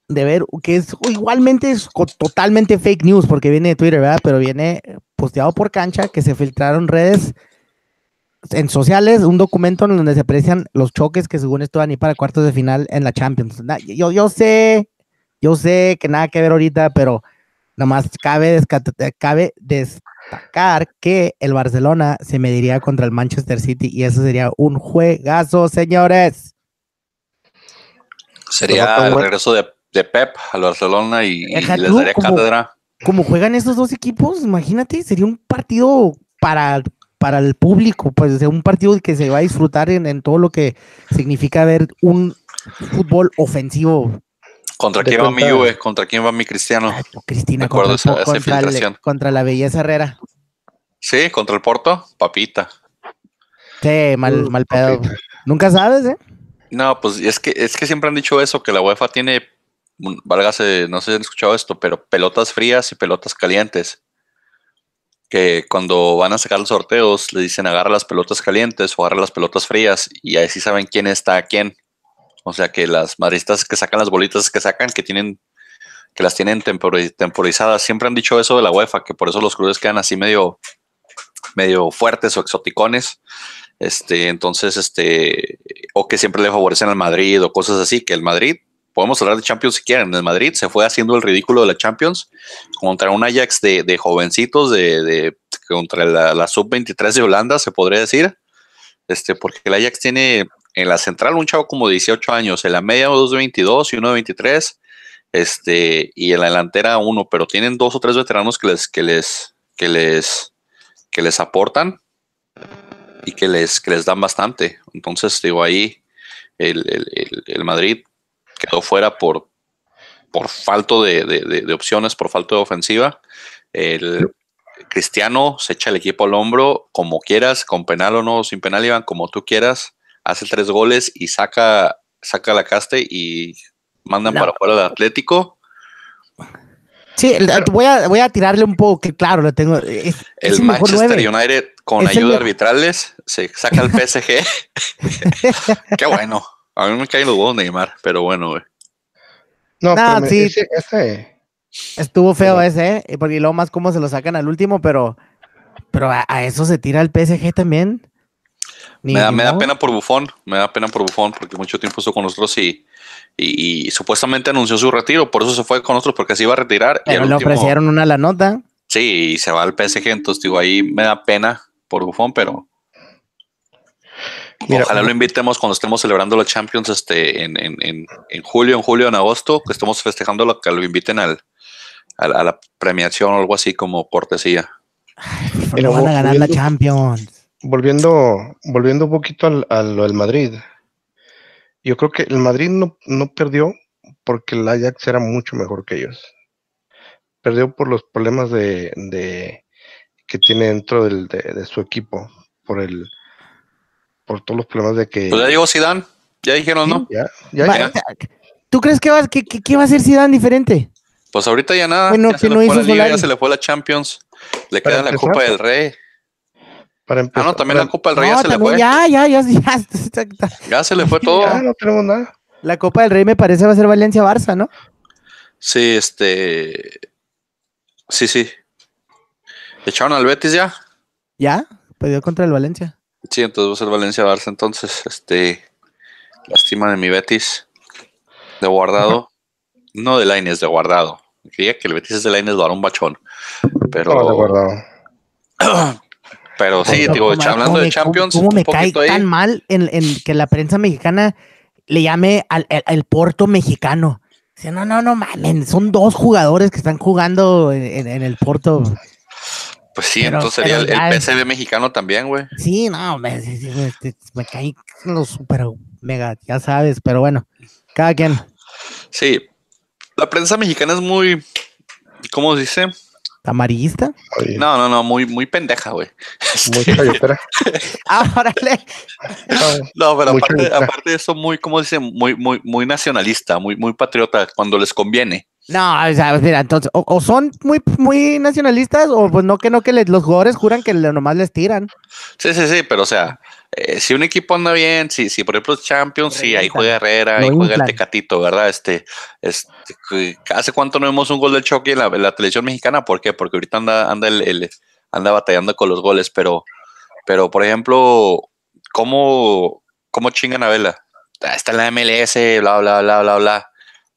de ver que es igualmente es totalmente fake news porque viene de Twitter, ¿verdad? Pero viene posteado por cancha que se filtraron redes en sociales un documento en donde se aprecian los choques que según esto van a ir para cuartos de final en la Champions. Yo, yo sé, yo sé que nada que ver ahorita, pero nomás cabe, cabe destacar que el Barcelona se mediría contra el Manchester City y eso sería un juegazo, señores. Sería el regreso de, de Pep al Barcelona y, y les daría como- cátedra. Como juegan esos dos equipos, imagínate, sería un partido para, para el público, pues un partido que se va a disfrutar en, en todo lo que significa ver un fútbol ofensivo. ¿Contra quién va mi Juve? ¿Contra quién va mi Cristiano? Cristina, contra, esa- esa contra contra la belleza Herrera. Sí, contra el Porto, papita. Sí, mal, Uh, mal pedo. papita. Nunca sabes, ¿eh? No, pues es que, es que siempre han dicho eso, que la UEFA tiene, válgase, no sé si han escuchado esto, pero pelotas frías y pelotas calientes. Que cuando van a sacar los sorteos, le dicen agarra las pelotas calientes o agarra las pelotas frías y ahí sí saben quién está a quién. O sea que las madristas que sacan las bolitas que sacan, que tienen, que las tienen tempori- temporizadas, siempre han dicho eso de la UEFA, que por eso los clubes quedan así medio, medio fuertes o exoticones. Este, entonces, este, o que siempre le favorecen al Madrid o cosas así, que el Madrid, podemos hablar de Champions si quieren, el Madrid se fue haciendo el ridículo de la Champions contra un Ajax de, de jovencitos, de, de- contra la, la sub-23 de Holanda, se podría decir, este, porque el Ajax tiene en la central un chavo como de 18 años, en la media dos de 22 y uno de 23, este, y en la delantera uno, pero tienen dos o tres veteranos que les, que les, que les, que les aportan y que les, que les dan bastante. Entonces, digo, ahí el- el- el Madrid quedó fuera por, por falto de, de- de- de opciones, por falta de ofensiva. El Cristiano se echa el equipo al hombro como quieras, con penal o no, sin penal, Iván, como tú quieras, hace tres goles y saca, saca la caste y mandan No. para fuera del Atlético. Sí, el- voy, a, voy a tirarle un poco, que claro, lo tengo. Es, El el Manchester. United con el ayuda mejor- arbitrales se saca el *laughs* PSG. *laughs* Qué bueno. A mí me caen los huevos Neymar, pero bueno, güey. No, Nah, pero sí. ese, ese- Estuvo feo Pero- ese, ¿eh? Porque luego más cómo se lo sacan al último, pero, pero a, a eso se tira el PSG también. Ni- Me da, ni me da pena por Bufón, me da pena por Bufón porque mucho tiempo estuvo con nosotros y, y, y supuestamente anunció su retiro, por eso se fue con nosotros porque se iba a retirar. y Pero al le último- ofrecieron una la nota. Sí, y se va al PSG, entonces digo, ahí me da pena por Bufón, pero Mira, ojalá lo invitemos cuando estemos celebrando la Champions este, en, en, en, en julio, en julio, en agosto, que estemos festejando lo que lo inviten al, al- a la premiación o algo así como cortesía. Mira, No van a ganar la Champions. volviendo, volviendo un poquito al, a lo del Madrid. Yo creo que el Madrid no, no perdió porque el Ajax era mucho mejor que ellos. Perdió por los problemas de, de- que tiene dentro del, de, de su equipo, por el por todos los problemas de que Pues ya llegó Zidane, ya dijeron, ¿no? ya, ya, Va- ya. ¿Tú crees que va, que, que- que va a ser Zidane diferente? Pues ahorita ya nada, Bueno, ya que se le no fue la hizo Liga, ya se le fue la Champions, le queda la Copa del Rey. para Ah, no, también para- la Copa del Rey No, ya se le fue. ya, ya, ya, ya. *laughs* Ya se le fue todo. ya no tenemos nada. La Copa del Rey me parece va a ser Valencia-Barça, ¿no? Sí, este. Sí, sí. ¿Echaron al Betis ya? Ya, perdió contra el Valencia. Sí, entonces va a ser Valencia Barça. Entonces, este. Lástima de mi Betis. De guardado. No de Laines, de guardado. Quería que el Betis es de Laines, lo hará un bachón. Pero. No, de guardado. *clears throat* Pero sí, Pero digo, cómo- hablando cómo de me- Champions, ¿Cómo, cómo me un cae poquito ahí. tan mal en, en que la prensa mexicana le llame al, al- al Porto mexicano? Dice, no, no, no mamen, son dos jugadores que están jugando en, en- en el Porto. Pues sí, Pero- entonces sería el, el PSV mexicano también, güey. Sí, no, me, me, caí lo super mega, ya sabes, pero bueno, cada quien. Sí. La prensa mexicana es muy. ¿Cómo se dice? ¿Amarillista? Oye, No, no, no, muy, muy pendeja, güey. muy *laughs* chayotera. *laughs* Ah, órale. No, pero aparte, aparte de eso, muy, ¿cómo dice? Muy, muy, muy nacionalista, muy, muy patriota cuando les conviene. No, o sea, mira, entonces, o, o son muy, muy nacionalistas, o pues no que no, que los jugadores juran que le- nomás les tiran. Sí, sí, sí, pero o sea, eh, si un equipo anda bien, si, si por ejemplo es Champions, sí, ahí juega Herrera, ahí juega el. Tecatito, ¿verdad? Este, este, ¿hace cuánto no vemos un gol del Chucky en la, en la televisión mexicana? ¿Por qué? Porque ahorita anda, anda el, el- anda batallando con los goles, pero, pero por ejemplo, ¿cómo, cómo chingan a Vela? Ah, Está en la MLS, bla, bla, bla, bla, bla.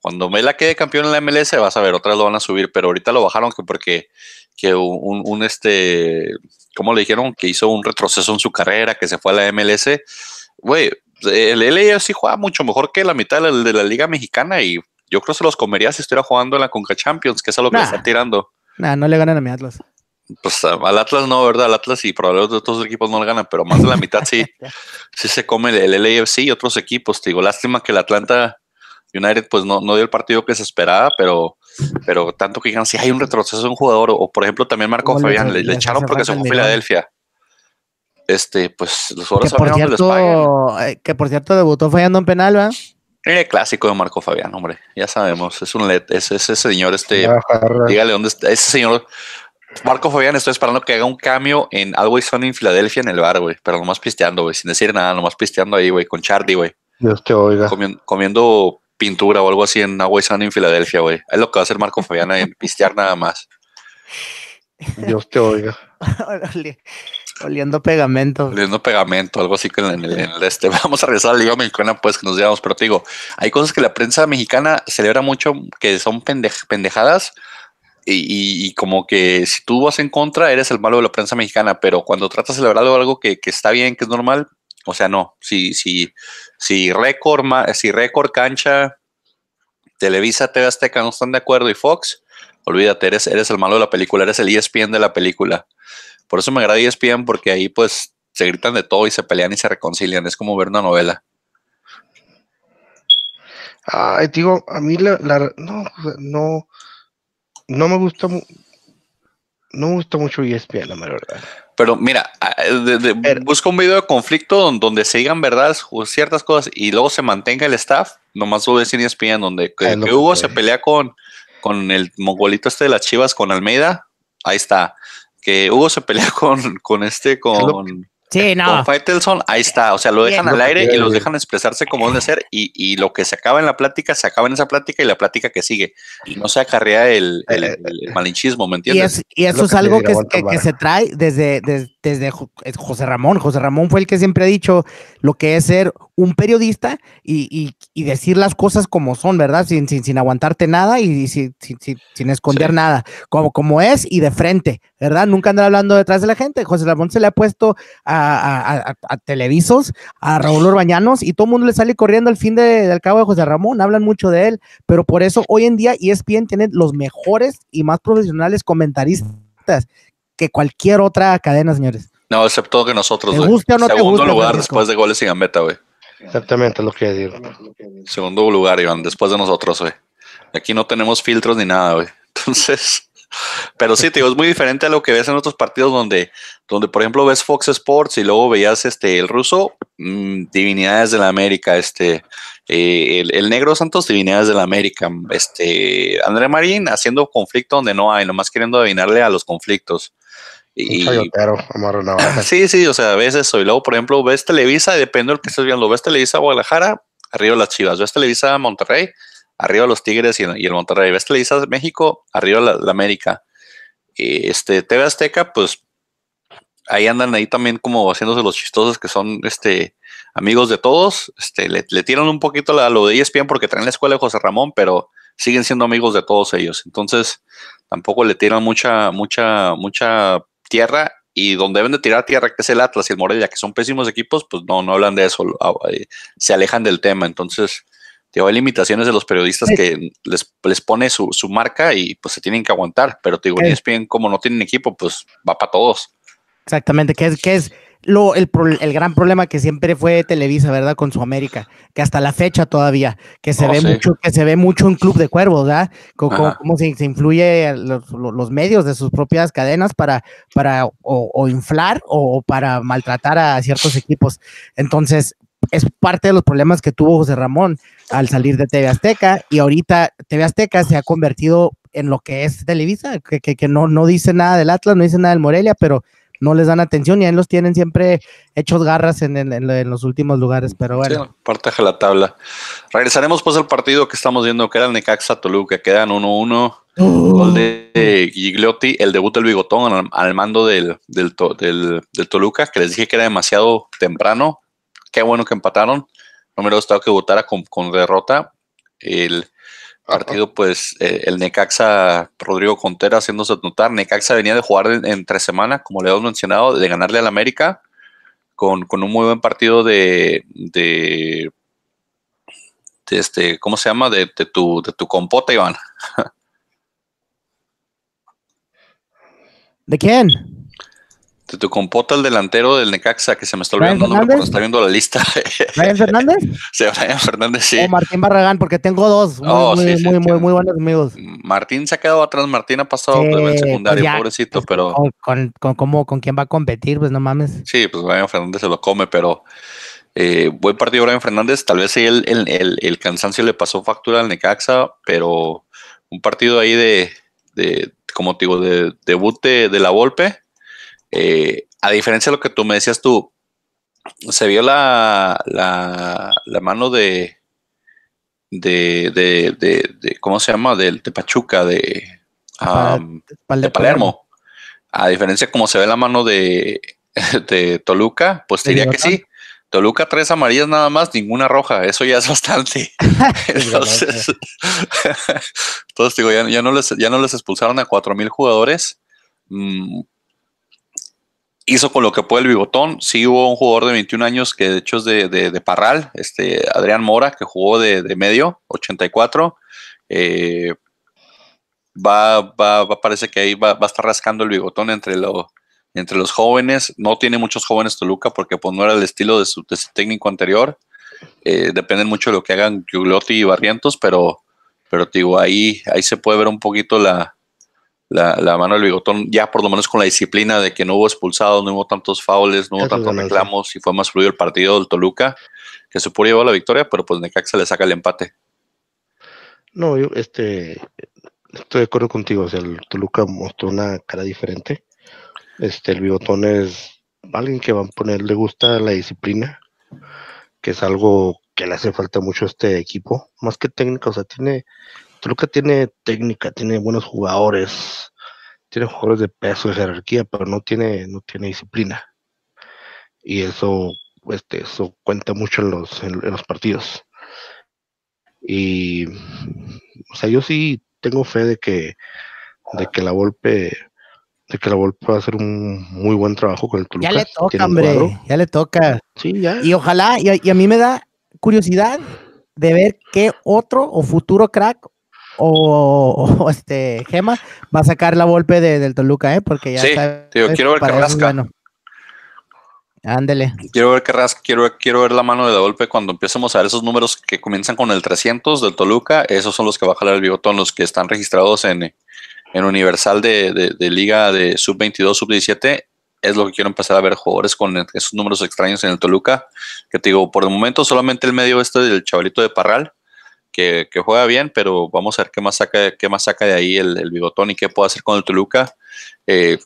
Cuando Vela quede campeón en la MLS, vas a ver, otras lo van a subir, pero ahorita lo bajaron que porque que un, un, este, ¿cómo le dijeron? Que hizo un retroceso en su carrera, que se fue a la MLS. Güey, el LA sí juega mucho mejor que la mitad de la, de la Liga Mexicana y yo creo que se los comería si estuviera jugando en la Conca Champions, que es a lo que Nah. están tirando. Nah, no le ganan a mi Atlas. Pues al Atlas no, ¿verdad? Al Atlas y probablemente otros equipos no le ganan, pero más de la mitad sí, *laughs* sí se come el, el LAFC y otros equipos. Te digo, lástima que el Atlanta United pues no, no dio el partido que se esperaba, pero, pero tanto que digan si hay un retroceso de un jugador, o, o por ejemplo también Marco ¿Cómo les- Fabián, le, echaron porque se fue a el? Filadelfia. Este, pues los Que jugadores por, les paguen. cierto, eh, que por cierto debutó fallando en penal, ¿va? Eh, clásico de Marco Fabián, hombre, ya sabemos, es un let, es ese señor, este. Dígale dónde está. Ese señor, Marco Fabián, estoy esperando que haga un cambio en Always Sunny en Filadelfia en el bar, güey. Pero nomás pisteando, güey. Sin decir nada, nomás pisteando ahí, güey. Con Charlie, güey. Dios te oiga. Comiendo, comiendo pintura o algo así en Sunny en Filadelfia, güey. Es lo que va a hacer Marco Fabián en pistear nada más. Dios te oiga. Oli- *laughs* Oliendo pegamento. Oliendo pegamento, algo así que en el, en el este. *laughs* Vamos a regresar a la Liga Mexicana, pues que nos llevamos. Pero te digo, hay cosas que la prensa mexicana celebra mucho que son pendej- pendejadas. Y, y- y como que si tú vas en contra, eres el malo de la prensa mexicana. Pero cuando tratas de celebrar algo que, que está bien, que es normal, o sea, no. Si, si, si récord, ma- si récord, cancha, Televisa, TV Azteca no están de acuerdo y Fox, olvídate, eres, eres el malo de la película, eres el ESPN de la película. Por eso me agrada ESPN porque ahí pues se gritan de todo y se pelean y se reconcilian. Es como ver una novela. Ay, digo, a mí la, la- no, no, no me gusta, no me gusta mucho ESPN, la verdad. Pero mira, ah, de- de- Pero- busca un video de conflicto don- donde, se digan verdades o ciertas cosas y luego se mantenga el staff. Nomás lo ves en ESPN donde que, Hugo se pelea con, con el mongolito este de las chivas, con Almeida. Ahí está. Que Hugo se pelea *laughs* con, con este, con, Sí, no. con Faitelson, ahí está. O sea, lo dejan Bien. al aire y los dejan expresarse como debe ser. Y, y lo que se acaba en la plática, se acaba en esa plática y la plática que sigue. Y no se acarrea el, el, Eh, el malinchismo, ¿me Y, entiendes? es- y eso es que algo que, que- que se trae desde, desde, desde eh, José Ramón. José Ramón fue el que siempre ha dicho lo que es ser un periodista y, y- y decir las cosas como son, ¿verdad? Sin, sin, sin aguantarte nada y sin, sin, sin- esconder Sí. nada, como, como es y de frente, ¿verdad? Nunca andar hablando detrás de la gente. José Ramón se le ha puesto a, a- a- a Televisos, a Raúl Orbañanos y todo el mundo le sale corriendo al fin de- del cabo de José Ramón. Hablan mucho de él, pero por eso hoy en día ESPN tiene los mejores y más profesionales comentaristas que cualquier otra cadena, señores. No, excepto que nosotros, ¿Te güey. guste o no te Segundo guste, lugar Francisco? después de goles y gambeta, güey. Exactamente es lo que digo. Segundo lugar, Iván, después de nosotros, güey. Aquí no tenemos filtros ni nada, güey. *laughs* Entonces, pero sí, te digo, es muy diferente a lo que ves en otros partidos donde, donde por ejemplo, ves Fox Sports y luego veías este el ruso, mm, Divinidades de la América, este, eh, el, el negro Santos, Divinidades de la América, este, André Marín haciendo conflicto donde no hay, nomás queriendo adivinarle a los conflictos. Y, chayotero. *laughs* Sí, sí, o sea, a veces eso. Y luego, por ejemplo, ves Televisa, depende de lo que estés viendo. Ves Televisa Guadalajara, arriba las Chivas. Ves Televisa Monterrey, arriba los Tigres y, y el Monterrey. Ves Televisa México, arriba la, la América. Y este TV Azteca, pues ahí andan ahí también como haciéndose los chistosos que son este amigos de todos. Este, le, le tiran un poquito a lo de ESPN porque traen la escuela de José Ramón, pero siguen siendo amigos de todos ellos. Entonces, tampoco le tiran mucha, mucha, mucha tierra y donde deben de tirar tierra, que es el Atlas y el Morelia, que son pésimos equipos, pues no, no hablan de eso, ah, eh, se alejan del tema. Entonces, digo, hay limitaciones de los periodistas Sí. que les, les pone su, su marca y pues se tienen que aguantar. Pero te digo, Sí. ESPN, como no tienen equipo, pues va para todos. Exactamente, que es, que es lo, el, pro- el gran problema que siempre fue Televisa, ¿verdad? Con su América, que hasta la fecha todavía, que se Oh, ve sí. mucho, que se ve mucho en Club de Cuervos, ¿verdad? Cómo se, se influye los, lo- los medios de sus propias cadenas para, para o, o inflar o, o para maltratar a ciertos equipos. Entonces, es parte de los problemas que tuvo José Ramón al salir de TV Azteca y ahorita TV Azteca se ha convertido en lo que es Televisa, que, que, que no, no dice nada del Atlas, no dice nada del Morelia, pero no les dan atención y ahí los tienen siempre hechos garras en, en- los últimos lugares, pero bueno. Sí, la tabla. Regresaremos pues al partido que estamos viendo, que era el Necaxa Toluca, quedan 1-1. Gol de Gigliotti, el debut del Bigotón al, al mando del, del- del Toluca, que les dije que era demasiado temprano. Qué bueno que empataron. No me hubiera gustado que votara con, con derrota. El, partido, pues eh, el Necaxa, Rodrigo Contera haciéndose notar. Necaxa venía de jugar en, tres semanas, como le hemos mencionado, de ganarle al América con, un muy buen partido de, de, este, ¿cómo se llama? De, tu, de tu compota, Iván. ¿De quién? De tu compota, el delantero del Necaxa, que se me está olvidando cuando está viendo la lista. *laughs* ¿Brian Fernández? *laughs* sí, Brian Fernández, sí. O Martín Barragán, porque tengo dos muy, oh, muy, muy, muy, buenos amigos. Martín se ha quedado atrás, Martín ha pasado por el pues secundario, pobrecito, pues, pero. Con, con, cómo, ¿Con quién va a competir? Pues no mames. Sí, pues Brian Fernández se lo come, pero. Eh, buen partido Brian Fernández, tal vez el, el, el, cansancio le pasó factura al Necaxa, pero un partido ahí de, de como te digo, de debut de, de la Volpe, eh, a diferencia de lo que tú me decías tú, se vio la, la, mano de, de, de, ¿cómo se llama? De, de Pachuca, de, de Palermo. A diferencia como se ve la mano de, *laughs* de Toluca, pues diría que sí. Toluca tres amarillas nada más, ninguna roja, eso ya es bastante. *laughs* *laughs* entonces, digo, ya, no les, ya no les expulsaron a cuatro mil jugadores. Mm, hizo con lo que puede el bigotón. Sí hubo un jugador de 21 años que de hecho es de, Parral, este Adrián Mora, que jugó de, medio, 84. Eh, va, va, va, parece que ahí va, va, a estar rascando el bigotón entre, lo, entre los jóvenes. No tiene muchos jóvenes Toluca porque pues, no era el estilo de su, técnico anterior. Eh, dependen mucho de lo que hagan Giuglotti y Barrientos, pero, pero digo, ahí, ahí se puede ver un poquito la, la, mano del bigotón, ya por lo menos con la disciplina de que no hubo expulsados, no hubo tantos faules, no hubo tantos reclamos y fue más fluido el partido del Toluca, que se pudo llevar la victoria, pero pues Necaxa le saca el empate. No, yo este, estoy de acuerdo contigo, o sea, el Toluca mostró una cara diferente. Este, el bigotón es alguien que va a poner, le gusta la disciplina, que es algo que le hace falta mucho a este equipo, más que técnica, o sea, tiene Toluca tiene técnica, tiene buenos jugadores, tiene jugadores de peso, de jerarquía, pero no tiene, no tiene disciplina. Y eso, este, eso cuenta mucho en los, en, los partidos. Y, o sea, yo sí tengo fe de que, de que la Volpe, de que la Volpe va a hacer un muy buen trabajo con el Toluca. Ya le toca, hombre, ya le toca. Sí, ya. Y ojalá, y a mí me da curiosidad de ver qué otro o futuro crack o, *laughs* este Gema va a sacar la golpe de, del Toluca, ¿eh? Porque ya sí, tío, quiero ver Carrasca. Ándele. Quiero ver Carrasca, quiero, quiero ver la mano de la golpe cuando empecemos a ver esos números que comienzan con el 300 del Toluca. Esos son los que va a jalar el bigotón, los que están registrados en, en Universal de, de Liga de Sub-22, Sub-17 es lo que quiero empezar a ver jugadores con esos números extraños en el Toluca. Que te digo, por el momento solamente el medio este del chavalito de Parral, que, juega bien, pero vamos a ver qué más saca, qué más saca de ahí el, bigotón y qué puede hacer con el Toluca. Eh,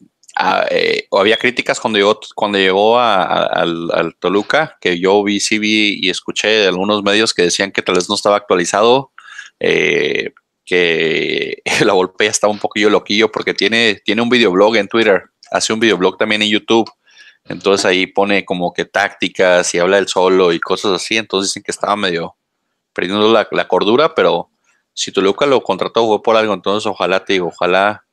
eh, había críticas cuando llegó, cuando llegó al, Toluca, que yo vi, sí vi y escuché de algunos medios que decían que tal vez no estaba actualizado, eh, que *laughs* la golpe ya estaba un poquillo loquillo porque tiene, tiene un videoblog en Twitter, hace un videoblog también en YouTube. Entonces ahí pone como que tácticas y habla del solo y cosas así. Entonces dicen que estaba medio, perdiendo la, cordura, pero si Toluca lo contrató fue por algo, entonces ojalá te digo, ojalá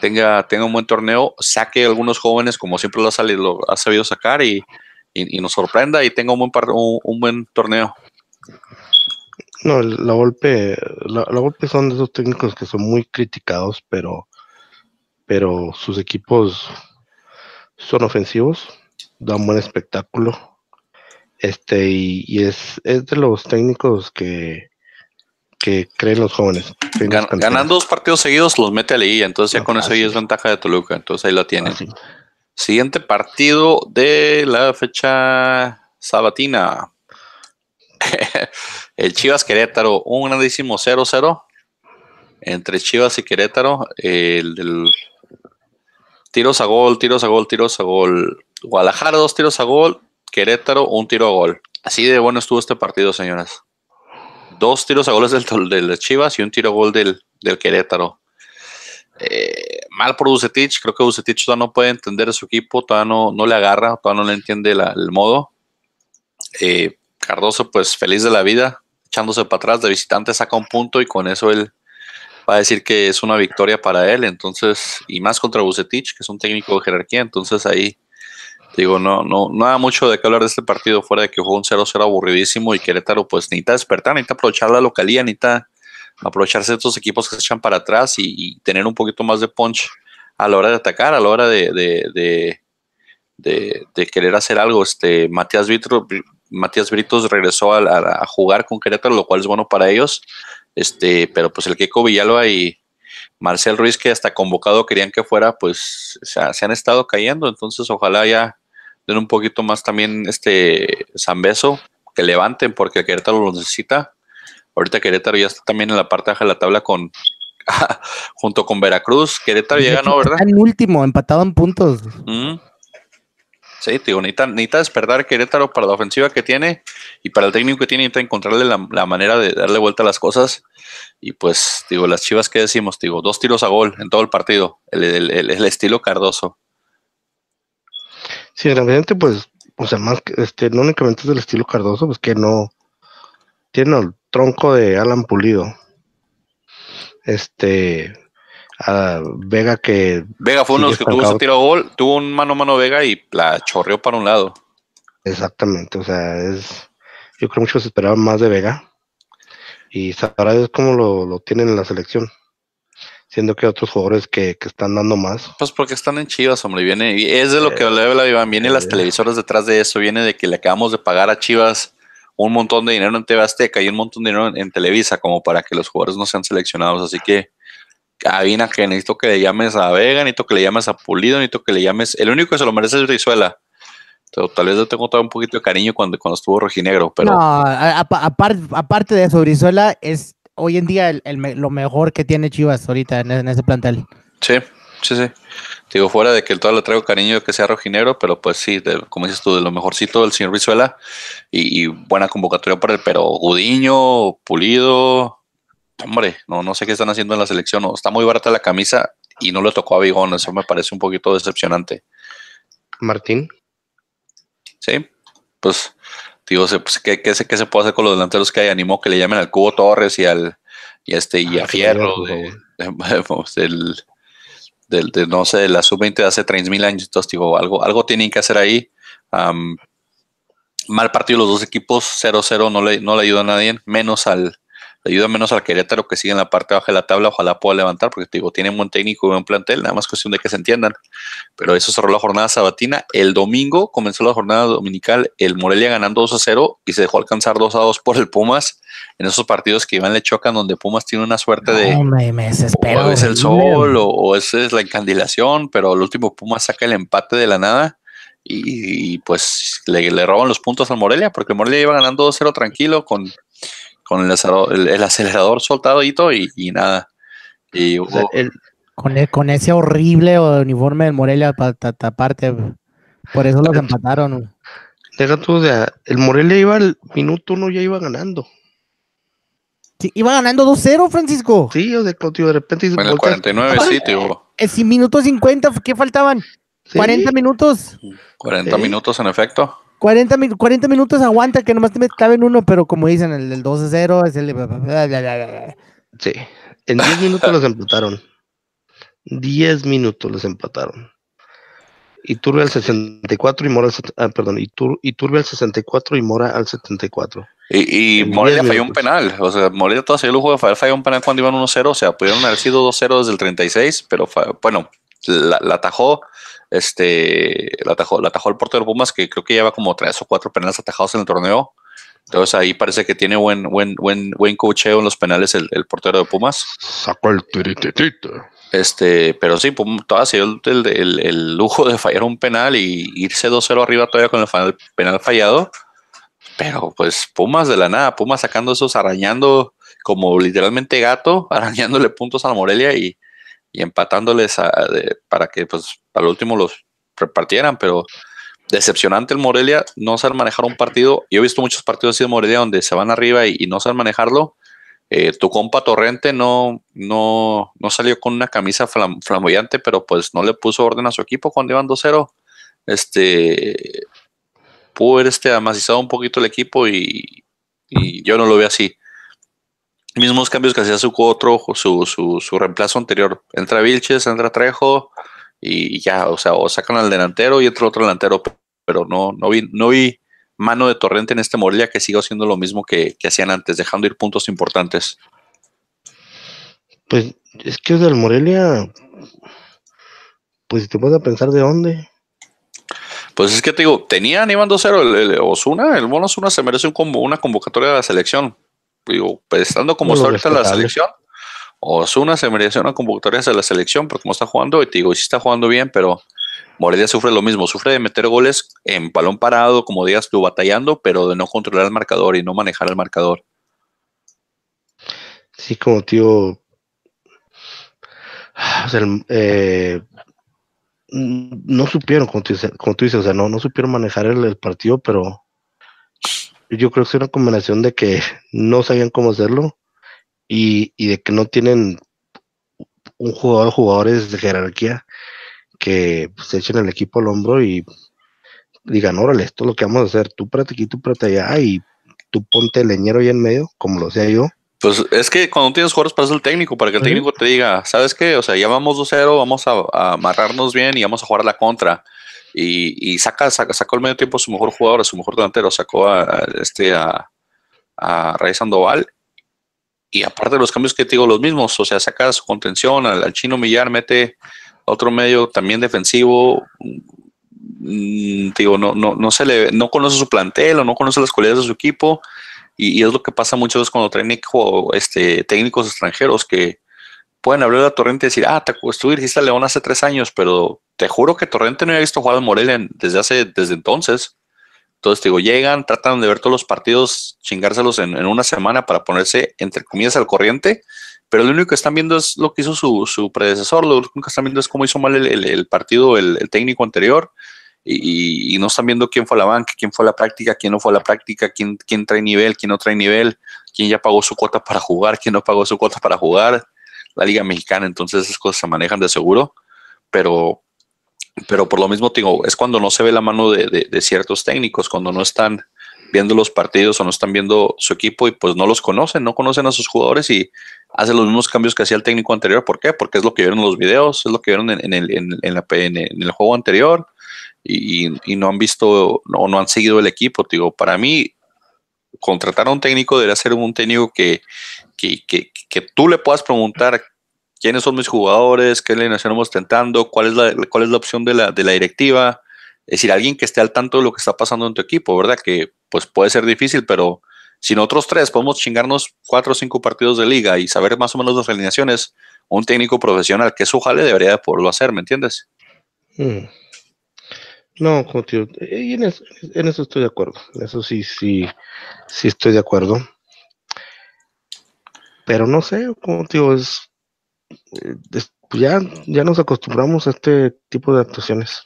tenga, tenga un buen torneo, saque algunos jóvenes como siempre lo ha, salido, ha sabido sacar y, nos sorprenda y tenga un buen, un, buen torneo. No, la golpe, la, golpe son de esos técnicos que son muy criticados, pero, pero sus equipos son ofensivos, dan buen espectáculo este, y, es, es, de los técnicos que, que creen los jóvenes. ganando dos partidos seguidos los mete a la entonces ya con eso ahí es ventaja de Toluca, entonces ahí lo tienen. Siguiente partido de la fecha sabatina. *laughs* el Chivas Querétaro, un grandísimo 0-0 entre Chivas y Querétaro. El, el, tiros a gol, tiros a gol, tiros a gol. Guadalajara, dos tiros a gol. Querétaro, un tiro a gol. Así de bueno estuvo este partido, señoras. Dos tiros a goles del, del Chivas y un tiro a gol del, Querétaro. Eh, mal por Bucetich, creo que Bucetich todavía no puede entender su equipo, todavía no, no le agarra, todavía no le entiende el modo. Eh, Cardoso, pues feliz de la vida, echándose para atrás de visitante, saca un punto y con eso él va a decir que es una victoria para él. Entonces, y más contra Bucetich, que es un técnico de jerarquía. Entonces ahí, digo, no, no, no da mucho de qué hablar de este partido, fuera de que fue un 0-0 aburridísimo y Querétaro, pues necesita despertar, necesita aprovechar la localía, necesita aprovecharse de estos equipos que se echan para atrás y, tener un poquito más de punch a la hora de atacar, a la hora de, de, de, querer hacer algo. Este, Matías Vitro, Matías Britos regresó a, jugar con Querétaro, lo cual es bueno para ellos. Este, pero pues el Keiko Villalba y Marcel Ruiz, que hasta convocado querían que fuera, pues se han estado cayendo. Entonces, ojalá ya den un poquito más también este Zambeso, que levanten, porque Querétaro lo necesita. Ahorita Querétaro ya está también en la parte baja de la tabla con *laughs* junto con Veracruz. Querétaro ya ganó, ¿verdad? En último, empatado en puntos. Sí, digo, necesita, despertar Querétaro para la ofensiva que tiene y para el técnico que tiene, necesita encontrarle la, manera de darle vuelta a las cosas. Y pues, digo, las chivas que decimos, digo, dos tiros a gol en todo el partido, el, estilo Cardoso. Sí, realmente, pues, o sea, más que, este, no únicamente es del estilo Cardoso, pues que no tiene el tronco de Alan Pulido. Este, Vega que. Vega fue uno de los que tuvo ese tiro a gol, tuvo un mano a mano Vega y la chorreó para un lado. Exactamente, o sea, es. Yo creo que se esperaba más de Vega. Y ahora es como lo, tienen en la selección. Siendo que otros jugadores que, están dando más. Pues porque están en Chivas, hombre. Viene, y es de lo que le la Iván. Viene las eh. televisoras detrás de eso. Viene de que le acabamos de pagar a Chivas un montón de dinero en TV Azteca y un montón de dinero en Televisa, como para que los jugadores no sean seleccionados. Así que Avina que necesito que le llames a Vega, necesito que le llames a Pulido, necesito que le llames. El único que se lo merece es Brizuela. tal vez yo tengo todo un poquito de cariño cuando, cuando estuvo rojinegro, pero. No, aparte de eso, Brizuela es hoy en día lo mejor que tiene Chivas ahorita en, ese plantel. Sí, sí, sí. Digo, fuera de que el todo le traigo cariño de que sea rojinegro, pero pues sí, como dices tú, de lo mejorcito del señor Brizuela y, y buena convocatoria para él, pero Gudiño, Pulido, hombre, no, no sé qué están haciendo en la selección. está muy barata la camisa y no le tocó a Bigón. Eso me parece un poquito decepcionante. Martín. Sí, pues digo, pues, ¿qué, qué, se puede hacer con los delanteros que hay? Animó que le llamen al Cubo Torres y al y este y a ah, Fierro *laughs* pues, del, de, no sé, de la sub-20 de hace 3000 años. Entonces, digo, algo, algo tienen que hacer ahí. mal partido los dos equipos, 0-0, no le, no le ayuda a nadie, menos al, ayuda menos al Querétaro que sigue en la parte baja de la tabla, ojalá pueda levantar, porque te digo, tiene un buen técnico y buen plantel, nada más cuestión de que se entiendan. Pero eso cerró la jornada sabatina. El domingo comenzó la jornada dominical, el Morelia ganando 2 a 0 y se dejó alcanzar 2 a 2 por el Pumas en esos partidos que Iván le chocan, donde Pumas tiene una suerte de. o es el sol o, o es, es la encandilación, pero el último Pumas saca el empate de la nada. Y, pues le, le, roban los puntos al Morelia, porque el Morelia iba ganando 2-0 tranquilo con con el, acelerador, soltado y, y nada. Y con, e, con ese horrible uniforme del Morelia para taparte, por eso los empataron. Deja tú, el Morelia iba al minuto uno, ya iba ganando. Sí, iba ganando 2-0, Francisco. Sí, o de, de repente. En el 49, sí, tío. Es minuto 50, ¿qué faltaban? 40 minutos. 40 minutos, en efecto. 40, 40 minutos aguanta que nomás te caben uno, pero como dicen, el del 2-0 es el Sí, en 10 minutos los empataron. 10 minutos los empataron. Y Turbe al 64 y Mora al, ah, perdón, y, Turbe al 64 y Mora al 74. Y, y Morelia falló un penal. O sea, Morelia todavía el lujo de fallar, falló un penal cuando iban 1-0. O sea, pudieron haber sido 2-0 desde el 36, pero bueno, la, la atajó este, la atajó, la atajó el portero Pumas, que creo que lleva como tres o cuatro penales atajados en el torneo. Entonces ahí parece que tiene buen, buen, buen, buen cocheo en los penales el, portero de Pumas. Sacó el tirititito. Este, pero sí, todavía se dio el, el, lujo de fallar un penal y irse 2-0 arriba todavía con el penal fallado. Pero pues Pumas de la nada, Pumas sacando esos, arañando como literalmente gato, *laughs* arañándole puntos a la Morelia y, y empatándoles para que pues al último los repartieran, pero decepcionante el Morelia, no saber manejar un partido. Yo he visto muchos partidos así de Morelia donde se van arriba y, no saben manejarlo. Eh, tu compa Torrente no, no, no salió con una camisa flamboyante, pero pues no le puso orden a su equipo cuando iban 2-0. Este pudo haber este amacizado un poquito el equipo y, y yo no lo veo así. Mismos cambios que hacía su otro, su, su, su reemplazo anterior. Entra Vilches, entra Trejo y ya, o sea, o sacan al delantero y entra otro delantero, pero no, no vi, no vi mano de torrente en este Morelia que siga haciendo lo mismo que, que hacían antes, dejando ir puntos importantes. Pues es que del Morelia, pues si te puedes pensar de dónde. Pues es que te digo, tenían, iban 2-0 el, el Osuna, el Mono Osuna se merece un una convocatoria de la selección. Digo, pues estando como está ahorita la selección, Osuna se merece una convocatoria de la selección, porque como está jugando, y te digo, sí está jugando bien, pero Morelia sufre lo mismo, sufre de meter goles en balón parado, como digas tú, batallando, pero de no controlar el marcador y no manejar el marcador. Sí, como tío. O sea, eh, no supieron, como tú, dices, o sea, no, no supieron manejar el, partido, pero yo creo que es una combinación de que no sabían cómo hacerlo y, y de que no tienen un jugador, jugadores de jerarquía que se echen el equipo al hombro y digan, órale, esto es lo que vamos a hacer, tú prate aquí, tú prate allá, y tú ponte el leñero ahí en medio, como lo sea yo. Pues es que cuando tienes jugadores para eso el técnico, para que el técnico te diga, ¿sabes qué? O sea, ya vamos 2-0, vamos a, amarrarnos bien y vamos a jugar a la contra. Y, saca, saca, sacó el medio tiempo a su mejor jugador, a su mejor delantero, sacó a, este a, a Rey Sandoval. Y aparte de los cambios que te digo, los mismos, o sea, saca su contención al, al chino Millar, mete otro medio también defensivo, mm, digo, no, no, no se le, no conoce su plantel o no conoce las cualidades de su equipo. Y, es lo que pasa muchas veces cuando traen este, técnicos extranjeros que pueden abrir la Torrente y decir, ah, te, tú dirigiste a León hace tres años, pero te juro que Torrente no había visto jugar en Morelia desde hace, desde entonces. Entonces, digo, llegan, tratan de ver todos los partidos, chingárselos en, una semana para ponerse, entre comillas, al corriente pero lo único que están viendo es lo que hizo su, predecesor, lo único que están viendo es cómo hizo mal el, partido el, técnico anterior y, no están viendo quién fue a la banca, quién fue a la práctica, quién no fue a la práctica, quién, quién trae nivel, quién no trae nivel, quién ya pagó su cuota para jugar, quién no pagó su cuota para jugar, la Liga Mexicana, entonces esas cosas se manejan de seguro, pero, pero por lo mismo digo, es cuando no se ve la mano de, de ciertos técnicos, cuando no están viendo los partidos o no están viendo su equipo y pues no los conocen, no conocen a sus jugadores y hacen los mismos cambios que hacía el técnico anterior. ¿Por qué? Porque es lo que vieron en los videos, es lo que vieron en, el, en, la, en el, juego anterior y, no han visto o no, han seguido el equipo. Digo, para mí, contratar a un técnico debería ser un técnico que, que, que, tú le puedas preguntar quiénes son mis jugadores, qué le estamos tentando, cuál es la, cuál es la opción de la, de la directiva. Es decir, alguien que esté al tanto de lo que está pasando en tu equipo, ¿verdad? Que pues puede ser difícil, pero si nosotros tres podemos chingarnos cuatro o cinco partidos de liga y saber más o menos las alineaciones, un técnico profesional que es su jale debería de poderlo hacer, ¿me entiendes? Hmm. No, como tío, en eso, eso estoy de acuerdo. En eso sí, sí, sí estoy de acuerdo. Pero no sé, es, es ya, ya nos acostumbramos a este tipo de actuaciones.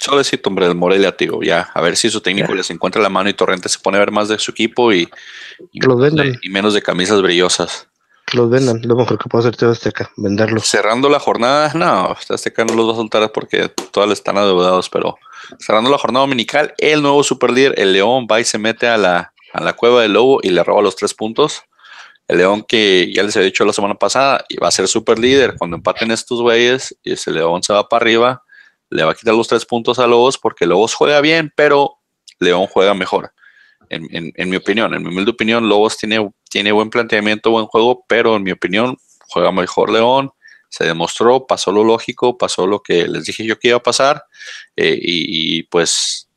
Solo decir, hombre, del Morelia, tío, ya, a ver si su técnico les encuentra la mano y Torrente se pone a ver más de su equipo y, y, menos, de, camisas brillosas. Que los vendan, lo mejor que puedo hacer TV Azteca, venderlos. Cerrando la jornada, no, Azteca no los va a soltar porque todas están adeudados, pero cerrando la jornada dominical, el nuevo superlíder, el León, va y se mete a la, a la cueva del lobo y le roba los tres puntos. El León que ya les había dicho la semana pasada, iba a ser super líder cuando empaten estos güeyes y ese León se va para arriba le va a quitar los tres puntos a Lobos porque Lobos juega bien, pero León juega mejor. En, mi opinión, en mi humilde opinión, Lobos tiene, tiene buen planteamiento, buen juego, pero en mi opinión juega mejor León. Se demostró, pasó lo lógico, pasó lo que les dije yo que iba a pasar eh, y, pues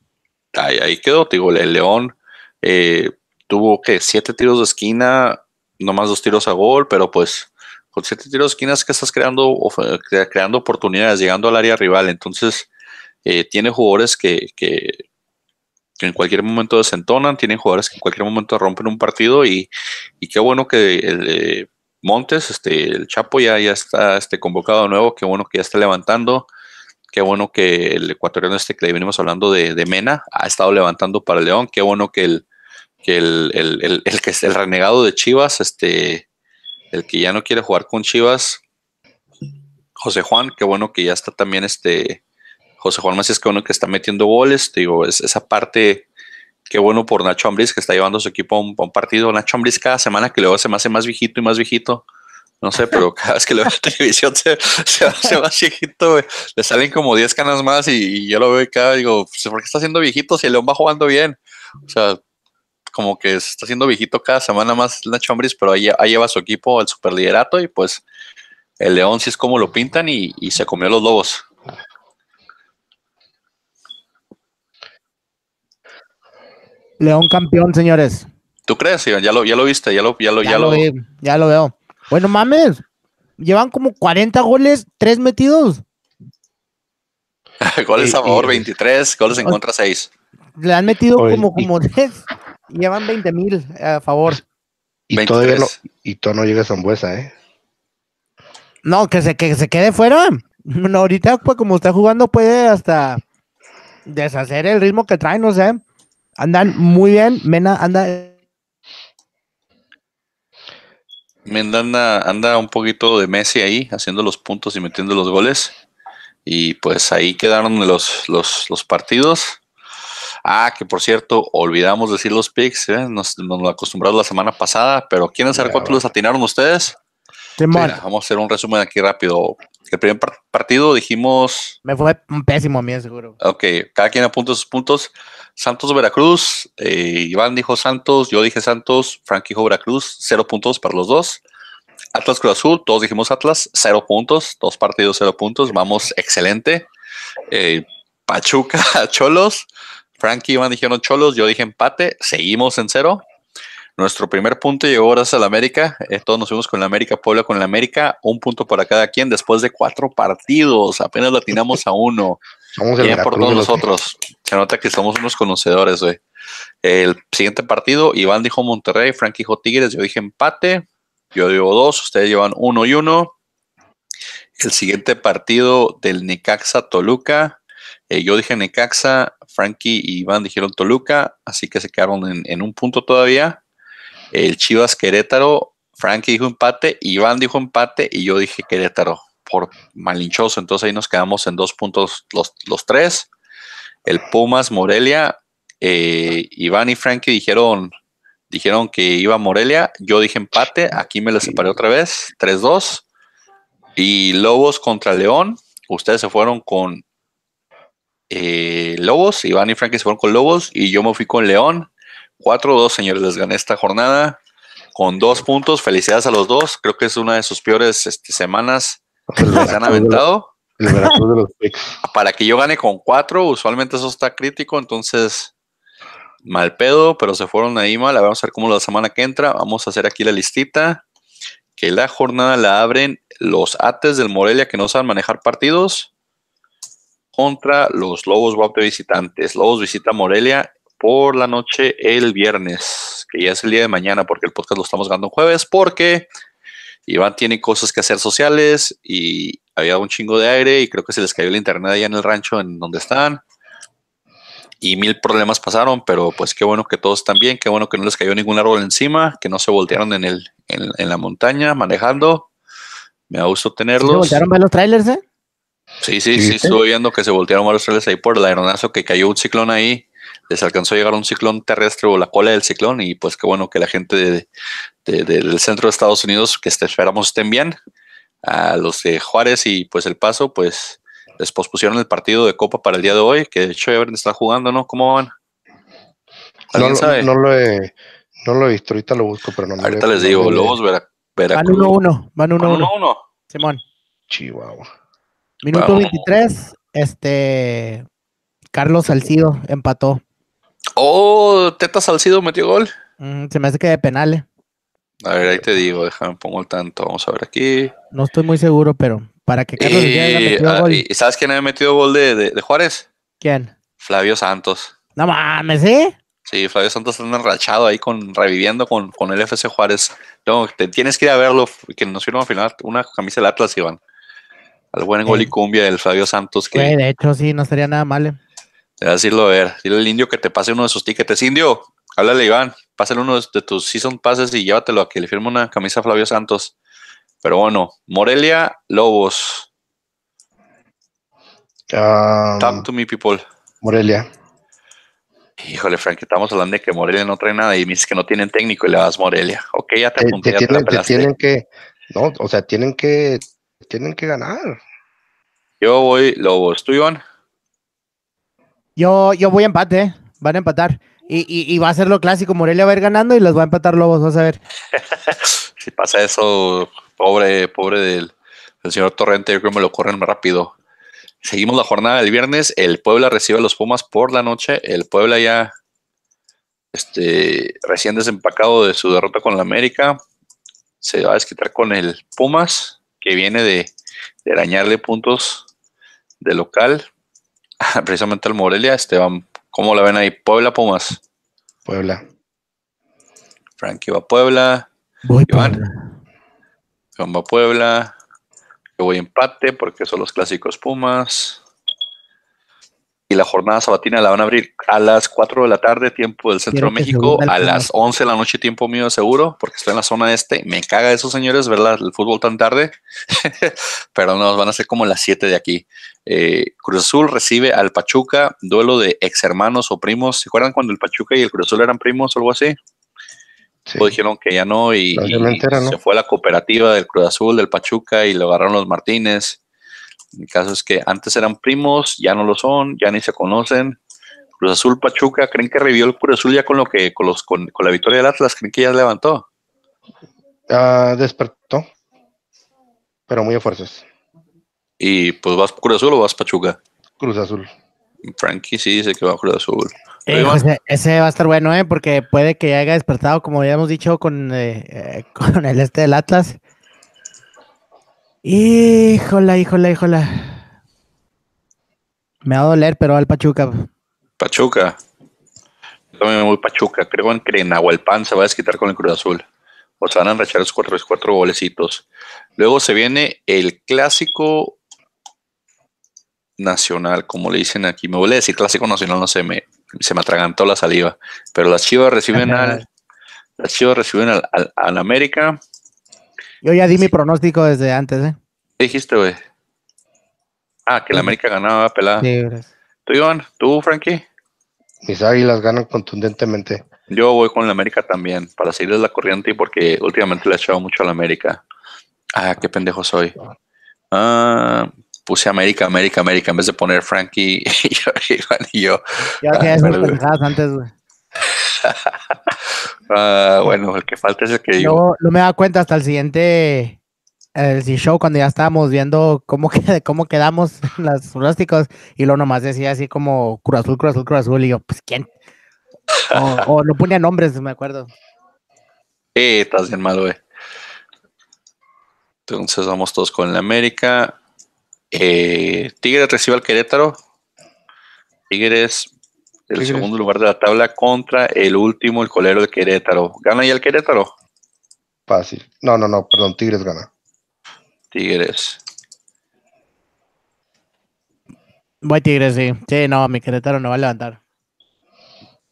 ahí, quedó. Digo, el León eh, tuvo que siete tiros de esquina, nomás dos tiros a gol, pero pues con siete tiros de esquinas que estás creando, creando oportunidades, llegando al área rival. Entonces, eh, tiene jugadores que, en cualquier momento desentonan, tienen jugadores que en cualquier momento rompen un partido y, qué bueno que el, Montes, este, el Chapo ya, ya está este, convocado de nuevo, qué bueno que ya está levantando, qué bueno que el ecuatoriano este que le venimos hablando de, Mena ha estado levantando para León, qué bueno que el, que el, el, el, que es el renegado de Chivas, este, el que ya no quiere jugar con Chivas, José Juan, qué bueno que ya está también este, José Juan Macías, qué bueno que está metiendo goles, digo, es esa parte qué bueno por Nacho Ambriz que está llevando su equipo a un, partido. Nacho Ambriz cada semana que luego se me hace más viejito y más viejito. No sé, pero cada vez que lo veo en televisión se, se hace más viejito. Le salen como 10 canas más y, y yo lo veo y cada digo, pues, ¿por qué está haciendo viejito si el León va jugando bien? O sea, como que se está haciendo viejito cada semana más Nacho Ambriz, pero ahí, ahí lleva su equipo al superliderato y pues el León sí es como lo pintan y, y se comió los lobos. León campeón, señores. ¿Tú crees, Iván? Ya lo, ya lo viste, ya lo, ya lo, Ya, ya lo, vi, ya lo veo. Bueno, mames. Llevan como 40 goles, 3 metidos. *laughs* goles Y- a favor y- 23, goles en contra 6. Le han metido Oye, como, como 10. Llevan 20 mil a favor. Y todavía no, 23. y todo no llega a Zambuesa, ¿eh? No, que se, que se quede fuera. No, ahorita, pues, como está jugando, puede hasta deshacer el ritmo que traen, no sé. Andan muy bien. Mena anda. Menda anda, anda un poquito de Messi ahí, haciendo los puntos y metiendo los goles. Y pues ahí quedaron los, los, los partidos. Ah, que por cierto, olvidamos decir los picks, ¿eh? nos, nos lo acostumbramos la semana pasada, pero ¿quieren saber va. los atinaron ustedes? Mira, vamos a hacer un resumen aquí rápido. El primer par- partido dijimos me fue un pésimo a mí, seguro. Ok, cada quien apunta sus puntos. Santos Veracruz, eh, Iván dijo Santos, yo dije Santos, Frank dijo Veracruz, cero puntos para los dos. Atlas Cruz Azul, todos dijimos Atlas, cero puntos, dos partidos, cero puntos, vamos, excelente. Eh, Pachuca, *laughs* Cholos, Frank y Iván dijeron Cholos, yo dije empate, seguimos en cero. Nuestro primer punto llegó gracias a la América. eh, todos nos fuimos con la América, Puebla con la América. Un punto para cada quien después de cuatro partidos. Apenas latinamos a uno. Somos Bien por todos nosotros. Se nota que somos unos conocedores, güey. El siguiente partido, Iván dijo Monterrey, Frank dijo Tigres, yo dije empate. Yo digo dos, ustedes llevan uno y uno. El siguiente partido del Necaxa Toluca, eh, yo dije Necaxa, Frankie y Iván dijeron Toluca, así que se quedaron en, un punto todavía. El Chivas Querétaro, Frankie dijo empate, Iván dijo empate y yo dije Querétaro por malinchoso. Entonces ahí nos quedamos en dos puntos los, los tres. El Pumas Morelia, eh, Iván y Frankie dijeron, dijeron que iba Morelia. Yo dije empate. Aquí me lo separé otra vez. 3-2. Y Lobos contra León. Ustedes se fueron con eh, Lobos. Iván y Frankie se fueron con Lobos. Y yo me fui con León. 4-2, señores. Les gané esta jornada con dos puntos. Felicidades a los dos. Creo que es una de sus peores este, semanas que se han aventado. el Veracruz de los picks. *laughs* Para que yo gane con cuatro, usualmente eso está crítico. Entonces, mal pedo, pero se fueron ahí mal. Vamos a ver cómo la semana que entra. Vamos a hacer aquí la listita. Que la jornada la abren los Ates del Morelia que no saben manejar partidos contra los Lobos WAP de visitantes. Lobos visita Morelia por la noche el viernes, que ya es el día de mañana porque el podcast lo estamos grabando un jueves porque Iván tiene cosas que hacer sociales y había un chingo de aire y creo que se les cayó el internet allá en el rancho en donde están. Y mil problemas pasaron, pero pues qué bueno que todos están bien, qué bueno que no les cayó ningún árbol encima, que no se voltearon en, el, en, en la montaña manejando. Me da gusto ¿Sí se tenerlos. voltearon los trailers, eh? Sí, sí, sí, estuve viendo que se voltearon varios trailers ahí por el aeronazo que cayó un ciclón ahí. Les alcanzó a llegar un ciclón terrestre o la cola del ciclón y pues qué bueno que la gente de- de- de- del centro de Estados Unidos, que este- esperamos estén bien. A los de Juárez y pues El Paso, pues les pospusieron el partido de Copa para el día de hoy, que de hecho ya está jugando, ¿no? ¿Cómo van? No, ¿Alguien lo- sabe? no lo he, no lo he visto, ahorita lo busco, pero no. no Ahorita le- les no digo, Lobos, Vera- Van Veracruz. 1-1. Van Van 1-1. 1-1. Simón. Chihuahua. Minuto Vamos. 23. Este. Carlos Salcido empató. Oh, Teta Salcido metió gol. Mm, se me hace que de penales. A ver, ahí te digo, déjame pongo el tanto. Vamos a ver aquí. No estoy muy seguro, pero para que Carlos haya Y, metido ah, gol. y- ¿Sabes quién había metido gol de, de- de Juárez? ¿Quién? Flavio Santos. No mames, ¿eh? Sí, Flavio Santos está enrachado ahí con reviviendo con, con el FC Juárez. No, te tienes que ir a verlo, que nos firma al final una camisa del Atlas, Iván. Al buen gol y Sí. cumbia del Flavio Santos, que Güey, de hecho, sí, no estaría nada mal. eh. te va a decirlo a ver. Dile al indio que te pase uno de sus tickets. Indio, háblale Iván, pásale uno de tus season passes y llévatelo a que le firme una camisa a Flavio Santos. Pero bueno, Morelia, Lobos. Ah, Talk to me, people. Morelia. Híjole, Frank, estamos hablando de que Morelia no trae nada y me dices que no tienen técnico y le vas Morelia. Ok, ya te apunté, te ya te la tienen, te tienen que, no, o sea, tienen que, tienen que ganar. Yo voy Lobos. ¿Tú, Iván? Yo, yo voy a empate, ¿eh? van a empatar. Y, y, y va a ser lo clásico, Morelia va a ir ganando y los va a empatar Lobos, vas a ver. *laughs* Si pasa eso, pobre, pobre del, del señor Torrente, yo creo que me lo corren más rápido. Seguimos la jornada del viernes. El Puebla recibe a los Pumas por la noche. El Puebla ya este, recién desempacado de su derrota con la América. Se va a desquitar con el Pumas, que viene de, de arañarle puntos de local. *laughs* Precisamente al Morelia. Esteban, ¿cómo la ven ahí? Puebla, Pumas. Puebla. Frankie va a Puebla. Voy Iván. Puebla. Juan va a Puebla. Yo voy empate porque son los clásicos Pumas. Y la jornada sabatina la van a abrir a las 4 de la tarde, tiempo del Centro de México, a las 11 de la noche, tiempo mío seguro, porque estoy en la zona este. Me caga eso, señores, ¿verdad? El fútbol tan tarde. *laughs* Pero no, van a ser como las 7 de aquí. Eh, Cruz Azul recibe al Pachuca, duelo de ex hermanos o primos. ¿Se acuerdan cuando el Pachuca y el Cruz Azul eran primos o algo así? Sí. Luego dijeron que ya no y, se fue a la cooperativa del Cruz Azul, del Pachuca y lo agarraron los Martínez. El caso es que antes eran primos, ya no lo son, ya ni se conocen. Cruz Azul, Pachuca, ¿creen que revivió el Cruz Azul ya con lo que con los con, con la victoria del Atlas? ¿Creen que ya levantó? Ah, despertó, pero muy a fuerzas. Y pues vas Cruz Azul o vas Pachuca. Cruz Azul. Frankie sí dice que va Cruz Azul. Eh. José, ese va a estar bueno, ¿eh? Porque puede que ya haya despertado, como habíamos dicho, con, eh, eh, *laughs* con el este del Atlas. Híjola, híjola, híjola. Me va a doler, pero al Pachuca. Pachuca. Yo también me voy Pachuca. Creo en que Nahuelpan se va a desquitar con el Cruz Azul. O se van a enrachar esos cuatro, cuatro golecitos. Luego se viene el clásico nacional, como le dicen aquí. Me voy a decir clásico nacional, no sé, me, se me atragantó la saliva. Pero las chivas reciben al. Las chivas reciben al, al- al América. Yo ya di mi pronóstico desde antes, ¿eh? ¿Qué dijiste, güey? Ah, que el América ganaba pelada. Sí, gracias. ¿Tú, Iván? ¿Tú, Frankie? Mis águilas ganan contundentemente. Yo voy con la América también, para seguirles la corriente y porque últimamente le he echado mucho a la América. Ah, qué pendejo soy. Ah, puse América, América, América, en vez de poner Frankie *laughs* y yo, Iván y yo. Yo Ah, antes, güey. *laughs* Ah, bueno, el que falta es el que digo. No, no me da cuenta hasta el siguiente el show cuando ya estábamos viendo cómo, *laughs* cómo quedamos los pronósticos y lo nomás decía así como Cruz Azul, Cruz Azul, Cruz Azul y yo, pues ¿quién? O, o no ponía nombres, me acuerdo. Eh, estás bien mal, güey. Entonces vamos todos con la América. Eh, Tigres recibe al Querétaro. Tigres, el Tigres. segundo lugar de la tabla contra el último, el colero de Querétaro. ¿Gana ya el Querétaro? Fácil. No, no, no, perdón, Tigres gana. Tigres. Voy Tigres, sí. Sí, no, mi Querétaro no va a levantar.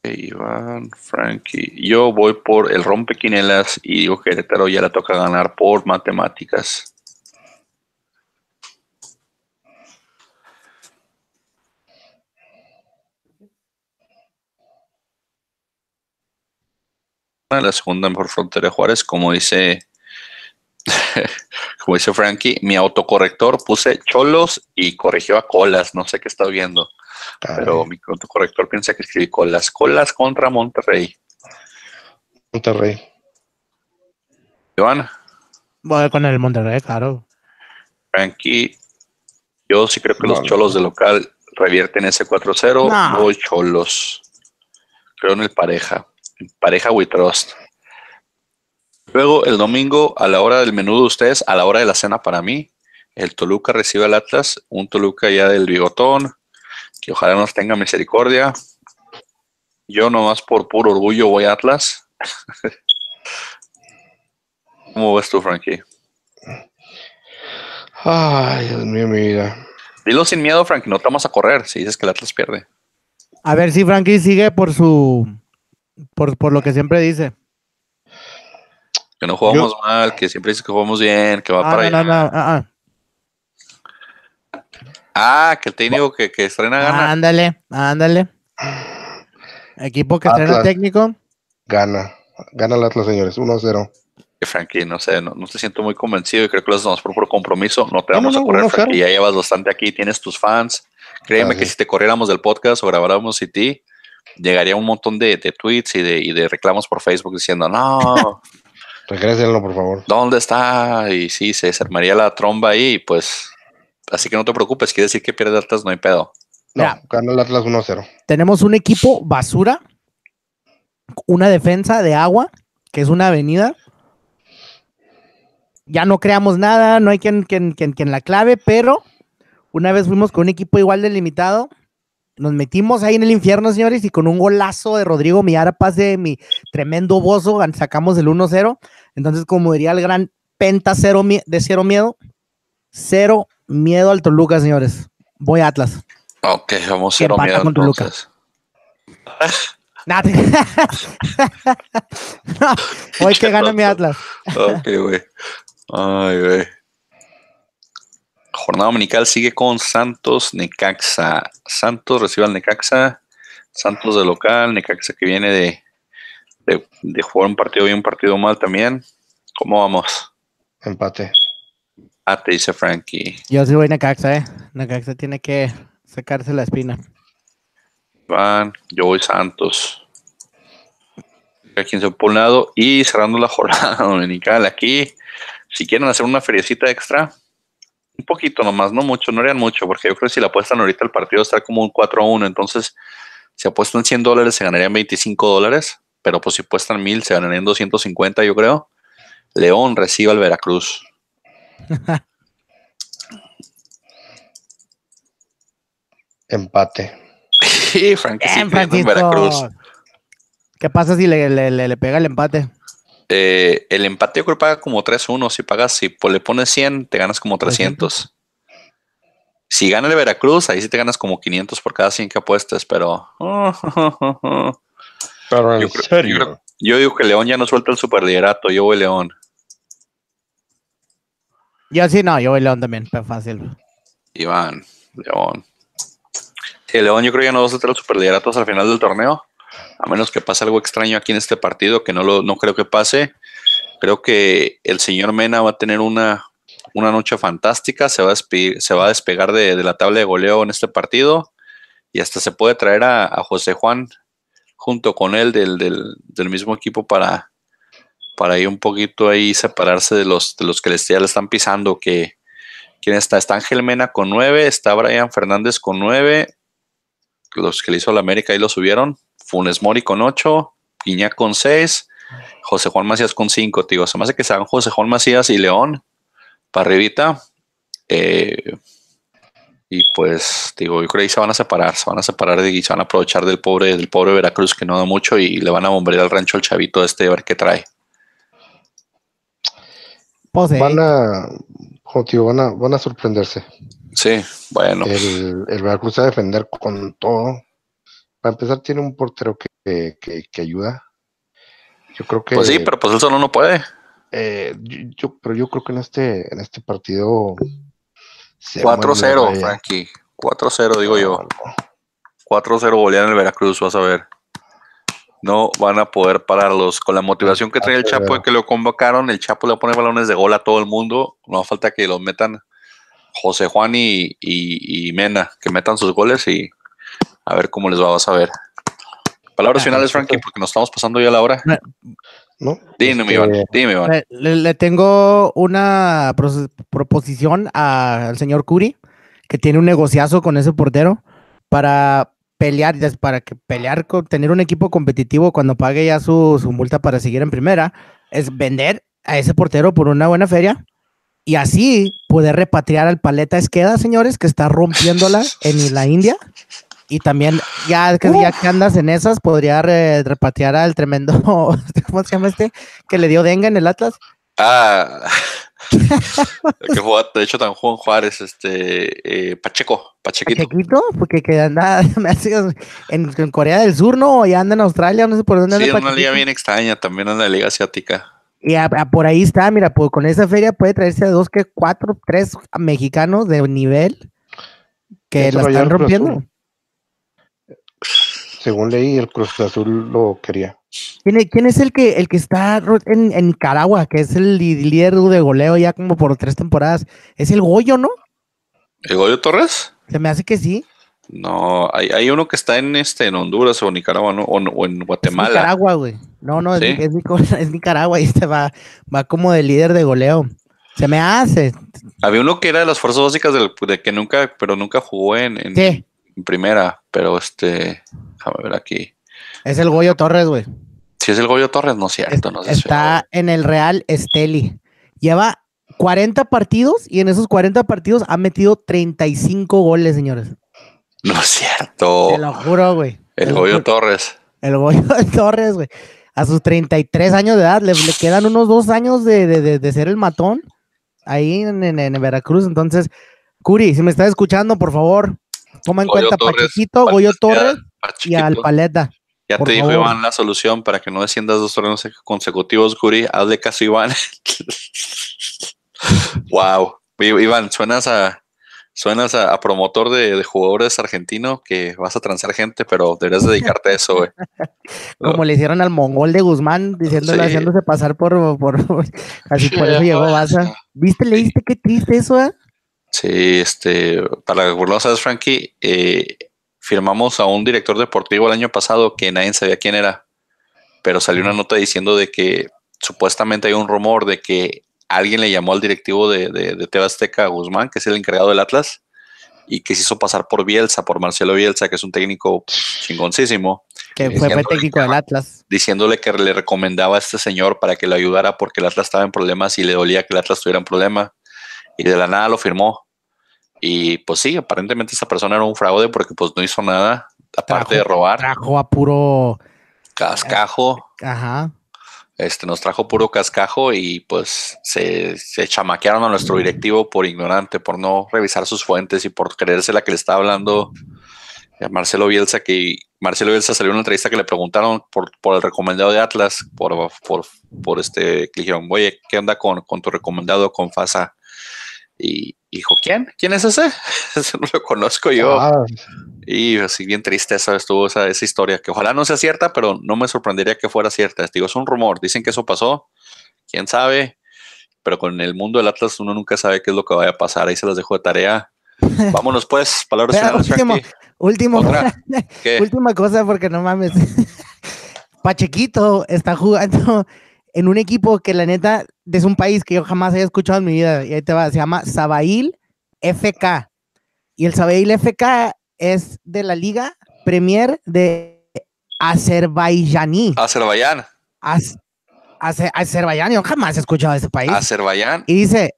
Iván, Frankie. Yo voy por el rompequinelas y digo que Querétaro ya le toca ganar por matemáticas. La segunda mejor frontera de Juárez, como dice, *laughs* como dice Frankie, mi autocorrector puse cholos y corrigió a colas. No sé qué está viendo. Pero mi autocorrector piensa que escribí colas. Colas contra Monterrey. Monterrey. Iván, Voy con el Monterrey, claro. Frankie, yo sí creo que los No, cholos de local revierten ese 4-0. No. Voy cholos. Creo en el pareja. Pareja we trust. Luego el domingo a la hora del menú de ustedes, a la hora de la cena para mí, el Toluca recibe al Atlas, un Toluca ya del bigotón, que ojalá nos tenga misericordia. Yo nomás por puro orgullo voy a Atlas. *laughs* ¿Cómo ves tú, Frankie? Ay, Dios mío, mi vida. Dilo sin miedo, Frankie, no te vamos a correr si dices que el Atlas pierde. A ver si Frankie sigue por su. Por, por lo que siempre dice. Que no jugamos mal, que siempre dices que jugamos bien, que va Ah, para no, allá. no, no, ah, Ah, que el técnico que, que estrena ah. gana. Ándale, ándale. Equipo que estrena Atlas. técnico. Gana. Gana el Atlas, señores. 1-0. Que Frankie, no sé, no, no te siento muy convencido y creo que lo hacemos por, por compromiso. No te vamos no, a correr, 1-0. Frankie. Ya llevas bastante aquí, tienes tus fans. Créeme Ah, que sí. si te corriéramos del podcast o grabáramos y ti, llegaría un montón de, de tweets y de, y de reclamos por Facebook diciendo, no, *laughs* Regrésenlo, por favor. ¿dónde está? Y sí, se se armaría la tromba ahí, y pues. Así que no te preocupes, quiere decir que pierde Atlas, no hay pedo. No, Ya. gana el Atlas 1-0. Tenemos un equipo basura, una defensa de agua, que es una avenida. Ya no creamos nada, no hay quien, quien, quien, quien la clave, pero una vez fuimos con un equipo igual delimitado. Nos metimos ahí en el infierno, señores, y con un golazo de Rodrigo Miara, pase mi tremendo bozo, sacamos el 1-0. Entonces, como diría el gran Penta cero de cero miedo, cero miedo al Toluca, señores. Voy a Atlas. Ok, vamos cero miedo con Toluca. *laughs* *laughs* Nada. *laughs* no, hoy que gana mi Atlas. Ok, güey. Ay, güey. Jornada dominical sigue con Santos Necaxa. Santos recibe al Necaxa. Santos de local. Necaxa que viene de, de, de jugar un partido bien, un partido mal también. ¿Cómo vamos? Empate. Ah, te dice Frankie. Yo sí voy a Necaxa, eh. Necaxa tiene que sacarse la espina. Van, yo voy Santos. A 15 por un lado. Y cerrando la jornada *laughs* dominical aquí. Si quieren hacer una feriecita extra, un poquito nomás, no mucho, no harían mucho, porque yo creo que si la apuestan ahorita el partido está como un 4 a 1. Entonces, si apuestan 100 dólares, se ganarían 25 dólares. Pero pues si apuestan 1000, se ganarían 250, yo creo. León recibe al Veracruz. *laughs* Empate. Y Frankie sí. Veracruz. ¿Qué pasa si le, le- le- le pega el empate? Eh, el empate yo creo que paga como 3-1. Si pagas, si po- le pones 100, te ganas como 300. Si gana el Veracruz, ahí sí te ganas como 500 por cada 100 que apuestes, pero *laughs* Pero en Yo creo- serio. yo creo- yo digo que León ya no suelta el superliderato. Yo voy León. Yo sí, no, yo voy León también, pero fácil. Iván, León. Sí, León yo creo que ya no va a soltar el superliderato hasta el final del torneo. A menos que pase algo extraño aquí en este partido, que no, lo, no creo que pase. Creo que el señor Mena va a tener una, una noche fantástica. Se va a, se va a despegar de, de la tabla de goleo en este partido. Y hasta se puede traer a, a José Juan junto con él del, del- del mismo equipo para, para ir un poquito ahí separarse de los, de los que les, ya le están pisando. Que, ¿Quién está? Está Ángel Mena con 9, está Brian Fernández con 9, los que le hizo la América ahí lo subieron, Funes Mori con 8, Piña con 6, José Juan Macías con 5, tío. Se me hace que sean José Juan Macías y León para arribita. eh, y pues, digo, yo creo que ahí se van a separar, se van a separar de, y se van a aprovechar del pobre, del pobre Veracruz que no da mucho y le van a bombear al rancho al chavito este a ver qué trae. Pues, Van a, te digo, van a, van a sorprenderse. Sí, bueno, El, el Veracruz va a defender con todo. Para empezar, tiene un portero que, que, que ayuda. Yo creo que. pues sí, pero pues él solo no puede. eh, yo, pero yo creo que en este, en este partido. se mueren los 4-0, Reyes. Frankie. 4-0, digo yo. No, no. 4-0 golean el Veracruz, vas a ver. No van a poder pararlos. Con la motivación que trae el Chapo de que lo convocaron, el Chapo le pone balones de gol a todo el mundo. No hace falta que los metan José Juan y, y- y Mena, que metan sus goles y a ver cómo les va, vas a ver. Palabras Ah, finales, Frankie, porque nos estamos pasando ya la hora. ¿No? Dime, Este, Iván, dime, Iván. le, le- tengo una proposición a- al señor Curi, que tiene un negociazo con ese portero para pelear, para que pelear con tener un equipo competitivo cuando pague ya su, su multa para seguir en primera, es vender a ese portero por una buena feria y así poder repatriar al Paleta Esqueda, señores, que está rompiéndola en la India. Y también, ya que, ya que andas en esas, podría re- repatriar al tremendo, *laughs* ¿cómo se llama este? Que le dio dengue en el Atlas. Ah, *laughs* que de hecho, tan Juan Juárez, este, eh, Pacheco, Pachequito. Pachequito, porque que anda *laughs* en, en Corea del Sur, ¿no? O ya anda en Australia, no sé por dónde Sí, anda en una liga bien extraña, también en la liga asiática. Y a- a- por ahí está, mira, pues con esa feria puede traerse a dos, que cuatro, tres mexicanos de nivel que la lo están rompiendo. Según leí, el Cruz Azul lo quería. ¿Quién, es- quién es el que, el que está en, en Nicaragua, que es el líder de goleo ya como por tres temporadas? Es el Goyo, ¿no? ¿El Goyo Torres? Se me hace que sí. No, hay, hay uno que está en este en Honduras o Nicaragua ¿no? o, en- o en Es Guatemala. Nicaragua, güey. No, no, es, ¿Sí? Nic- es Nico- *laughs* es Nicaragua y este va, va como de líder de goleo. Se me hace. Había uno que era de las fuerzas básicas del, de que nunca, pero nunca jugó en, en- Sí, en primera, pero este, déjame ver aquí. es el Goyo Torres, güey. Si es el Goyo Torres, no es Es- cierto, no sé si- está en el Real Esteli. Lleva 40 partidos y en esos 40 partidos ha metido 35 goles, señores. No es cierto. Te lo juro, güey. Te El lo Goyo. Torres. El Goyo *laughs* Torres, güey. A sus 33 años de edad, le, le quedan unos dos años de, de- de- de ser el matón ahí en, en- en Veracruz. Entonces, Curi, si me estás escuchando, por favor, toma en Goyo cuenta Torres, Pachequito, Goyo Torres y al. Paleta. Ya por te dijo favor. Iván la solución para que no desciendas dos torneos consecutivos, Curi. Hazle caso Iván. *laughs* wow. Iván, suenas a suenas a, a promotor de, de jugadores argentino que vas a transar gente, pero deberías dedicarte a eso, güey. *laughs* Como le hicieron al mongol de Guzmán, diciéndole, Sí. haciéndose pasar por, *laughs* por así por eso llegó Baza. ¿Viste, leíste qué triste eso, eh? Sí, este, para que no sabes, Frankie, eh, firmamos a un director deportivo el año pasado que nadie sabía quién era, pero salió una nota diciendo de que supuestamente hay un rumor de que alguien le llamó al directivo de, de, de TV Azteca, Guzmán, que es el encargado del Atlas, y que se hizo pasar por Bielsa, por Marcelo Bielsa, que es un técnico chingoncísimo, Que fue, técnico del Atlas. diciéndole que le recomendaba a este señor para que lo ayudara porque el Atlas estaba en problemas y le dolía que el Atlas tuviera un problema. Y de la nada lo firmó. Y pues sí, aparentemente esta persona era un fraude porque pues no hizo nada, aparte de robar, Trajo a puro. cascajo. Ajá. Este, nos trajo puro cascajo y pues se, se chamaquearon a nuestro directivo por ignorante, por no revisar sus fuentes y por creerse la que le estaba hablando a Marcelo Bielsa, que Marcelo Bielsa salió en una entrevista que le preguntaron por, por el recomendado de Atlas, por, por, por este, que le dijeron, oye, ¿qué onda con, con tu recomendado con FASA? Y dijo, ¿quién? ¿Quién es *laughs* ese? No lo conozco yo. Ah, Y así bien triste esa estuvo esa, esa historia, que ojalá no sea cierta, pero no me sorprendería que fuera cierta. Digo, es un rumor, dicen que eso pasó, quién sabe, pero con el mundo del Atlas uno nunca sabe qué es lo que vaya a pasar, ahí se las dejo de tarea. *laughs* Vámonos pues, palabras Espera, finales, último. Último, última cosa, porque no mames. *laughs* Pachequito está jugando en un equipo que la neta es un país que yo jamás había escuchado en mi vida. Y ahí te va, se llama Sabail FK. Y el Sabail FK es de la Liga Premier de Azerbaijaní. Azerbaiyán, Az- Aze- Azerbaiyán, yo jamás he escuchado de ese país. Azerbaiyán, Y dice,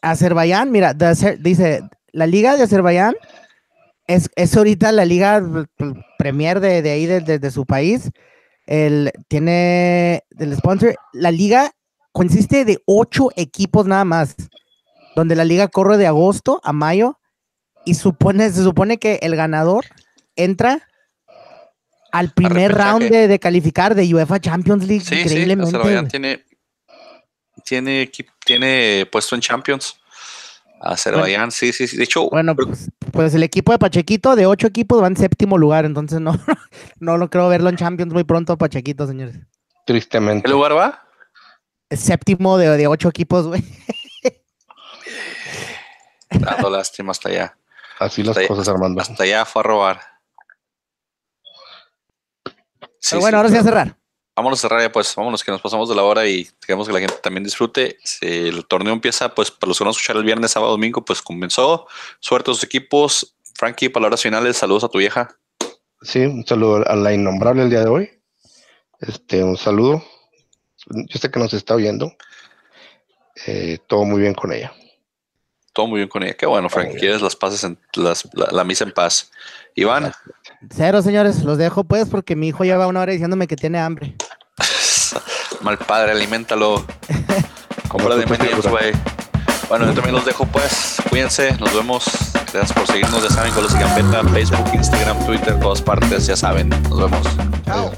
Azerbaiyán, mira, Azer- dice, la liga de Azerbaiyán es, es ahorita la liga premier de, de ahí, de, de- de su país. El, tiene del sponsor. La liga consiste de ocho equipos nada más, donde la liga corre de agosto a mayo y supone, se supone que el ganador entra al primer round de, de calificar de UEFA Champions League. sí, sí, increíblemente. Azerbaiyán güey. tiene, tiene, tiene puesto en Champions. Azerbaiyán, sí, sí, sí. De hecho, Bueno, pues, pues el equipo de Pachequito de ocho equipos va en séptimo lugar, entonces no, *laughs* no lo creo verlo en Champions muy pronto, Pachequito, señores. tristemente. ¿qué lugar va? Séptimo de, de ocho equipos, güey. *laughs* Dando lástima hasta allá. Así las Hasta- cosas, Armando. Hasta allá fue a robar. Sí, Pero bueno, sí, ahora sí a cerrar. Vámonos a cerrar ya, pues vámonos que nos pasamos de la hora y queremos que la gente también disfrute. El torneo empieza, pues para los que van a escuchar el viernes, sábado, domingo, pues comenzó. Suerte a sus equipos. Frankie, palabras finales, saludos a tu vieja. Sí, un saludo a la innombrable el día de hoy. Este, un saludo. Yo sé que nos está oyendo. Eh, todo muy bien con ella. Todo muy bien con ella. Qué bueno, Frankie. Quieres las pases en las, la, la misa en paz. Iván, Cero, señores, los dejo pues porque mi hijo lleva una hora diciéndome que tiene hambre. *laughs* mal padre, aliméntalo. Compra de menús, güey. Bueno, yo también los dejo, pues. Cuídense, nos vemos. Gracias por seguirnos. Ya saben, con los Gambeta, Facebook, Instagram, Twitter, todas partes. Ya saben. Nos vemos. Chao.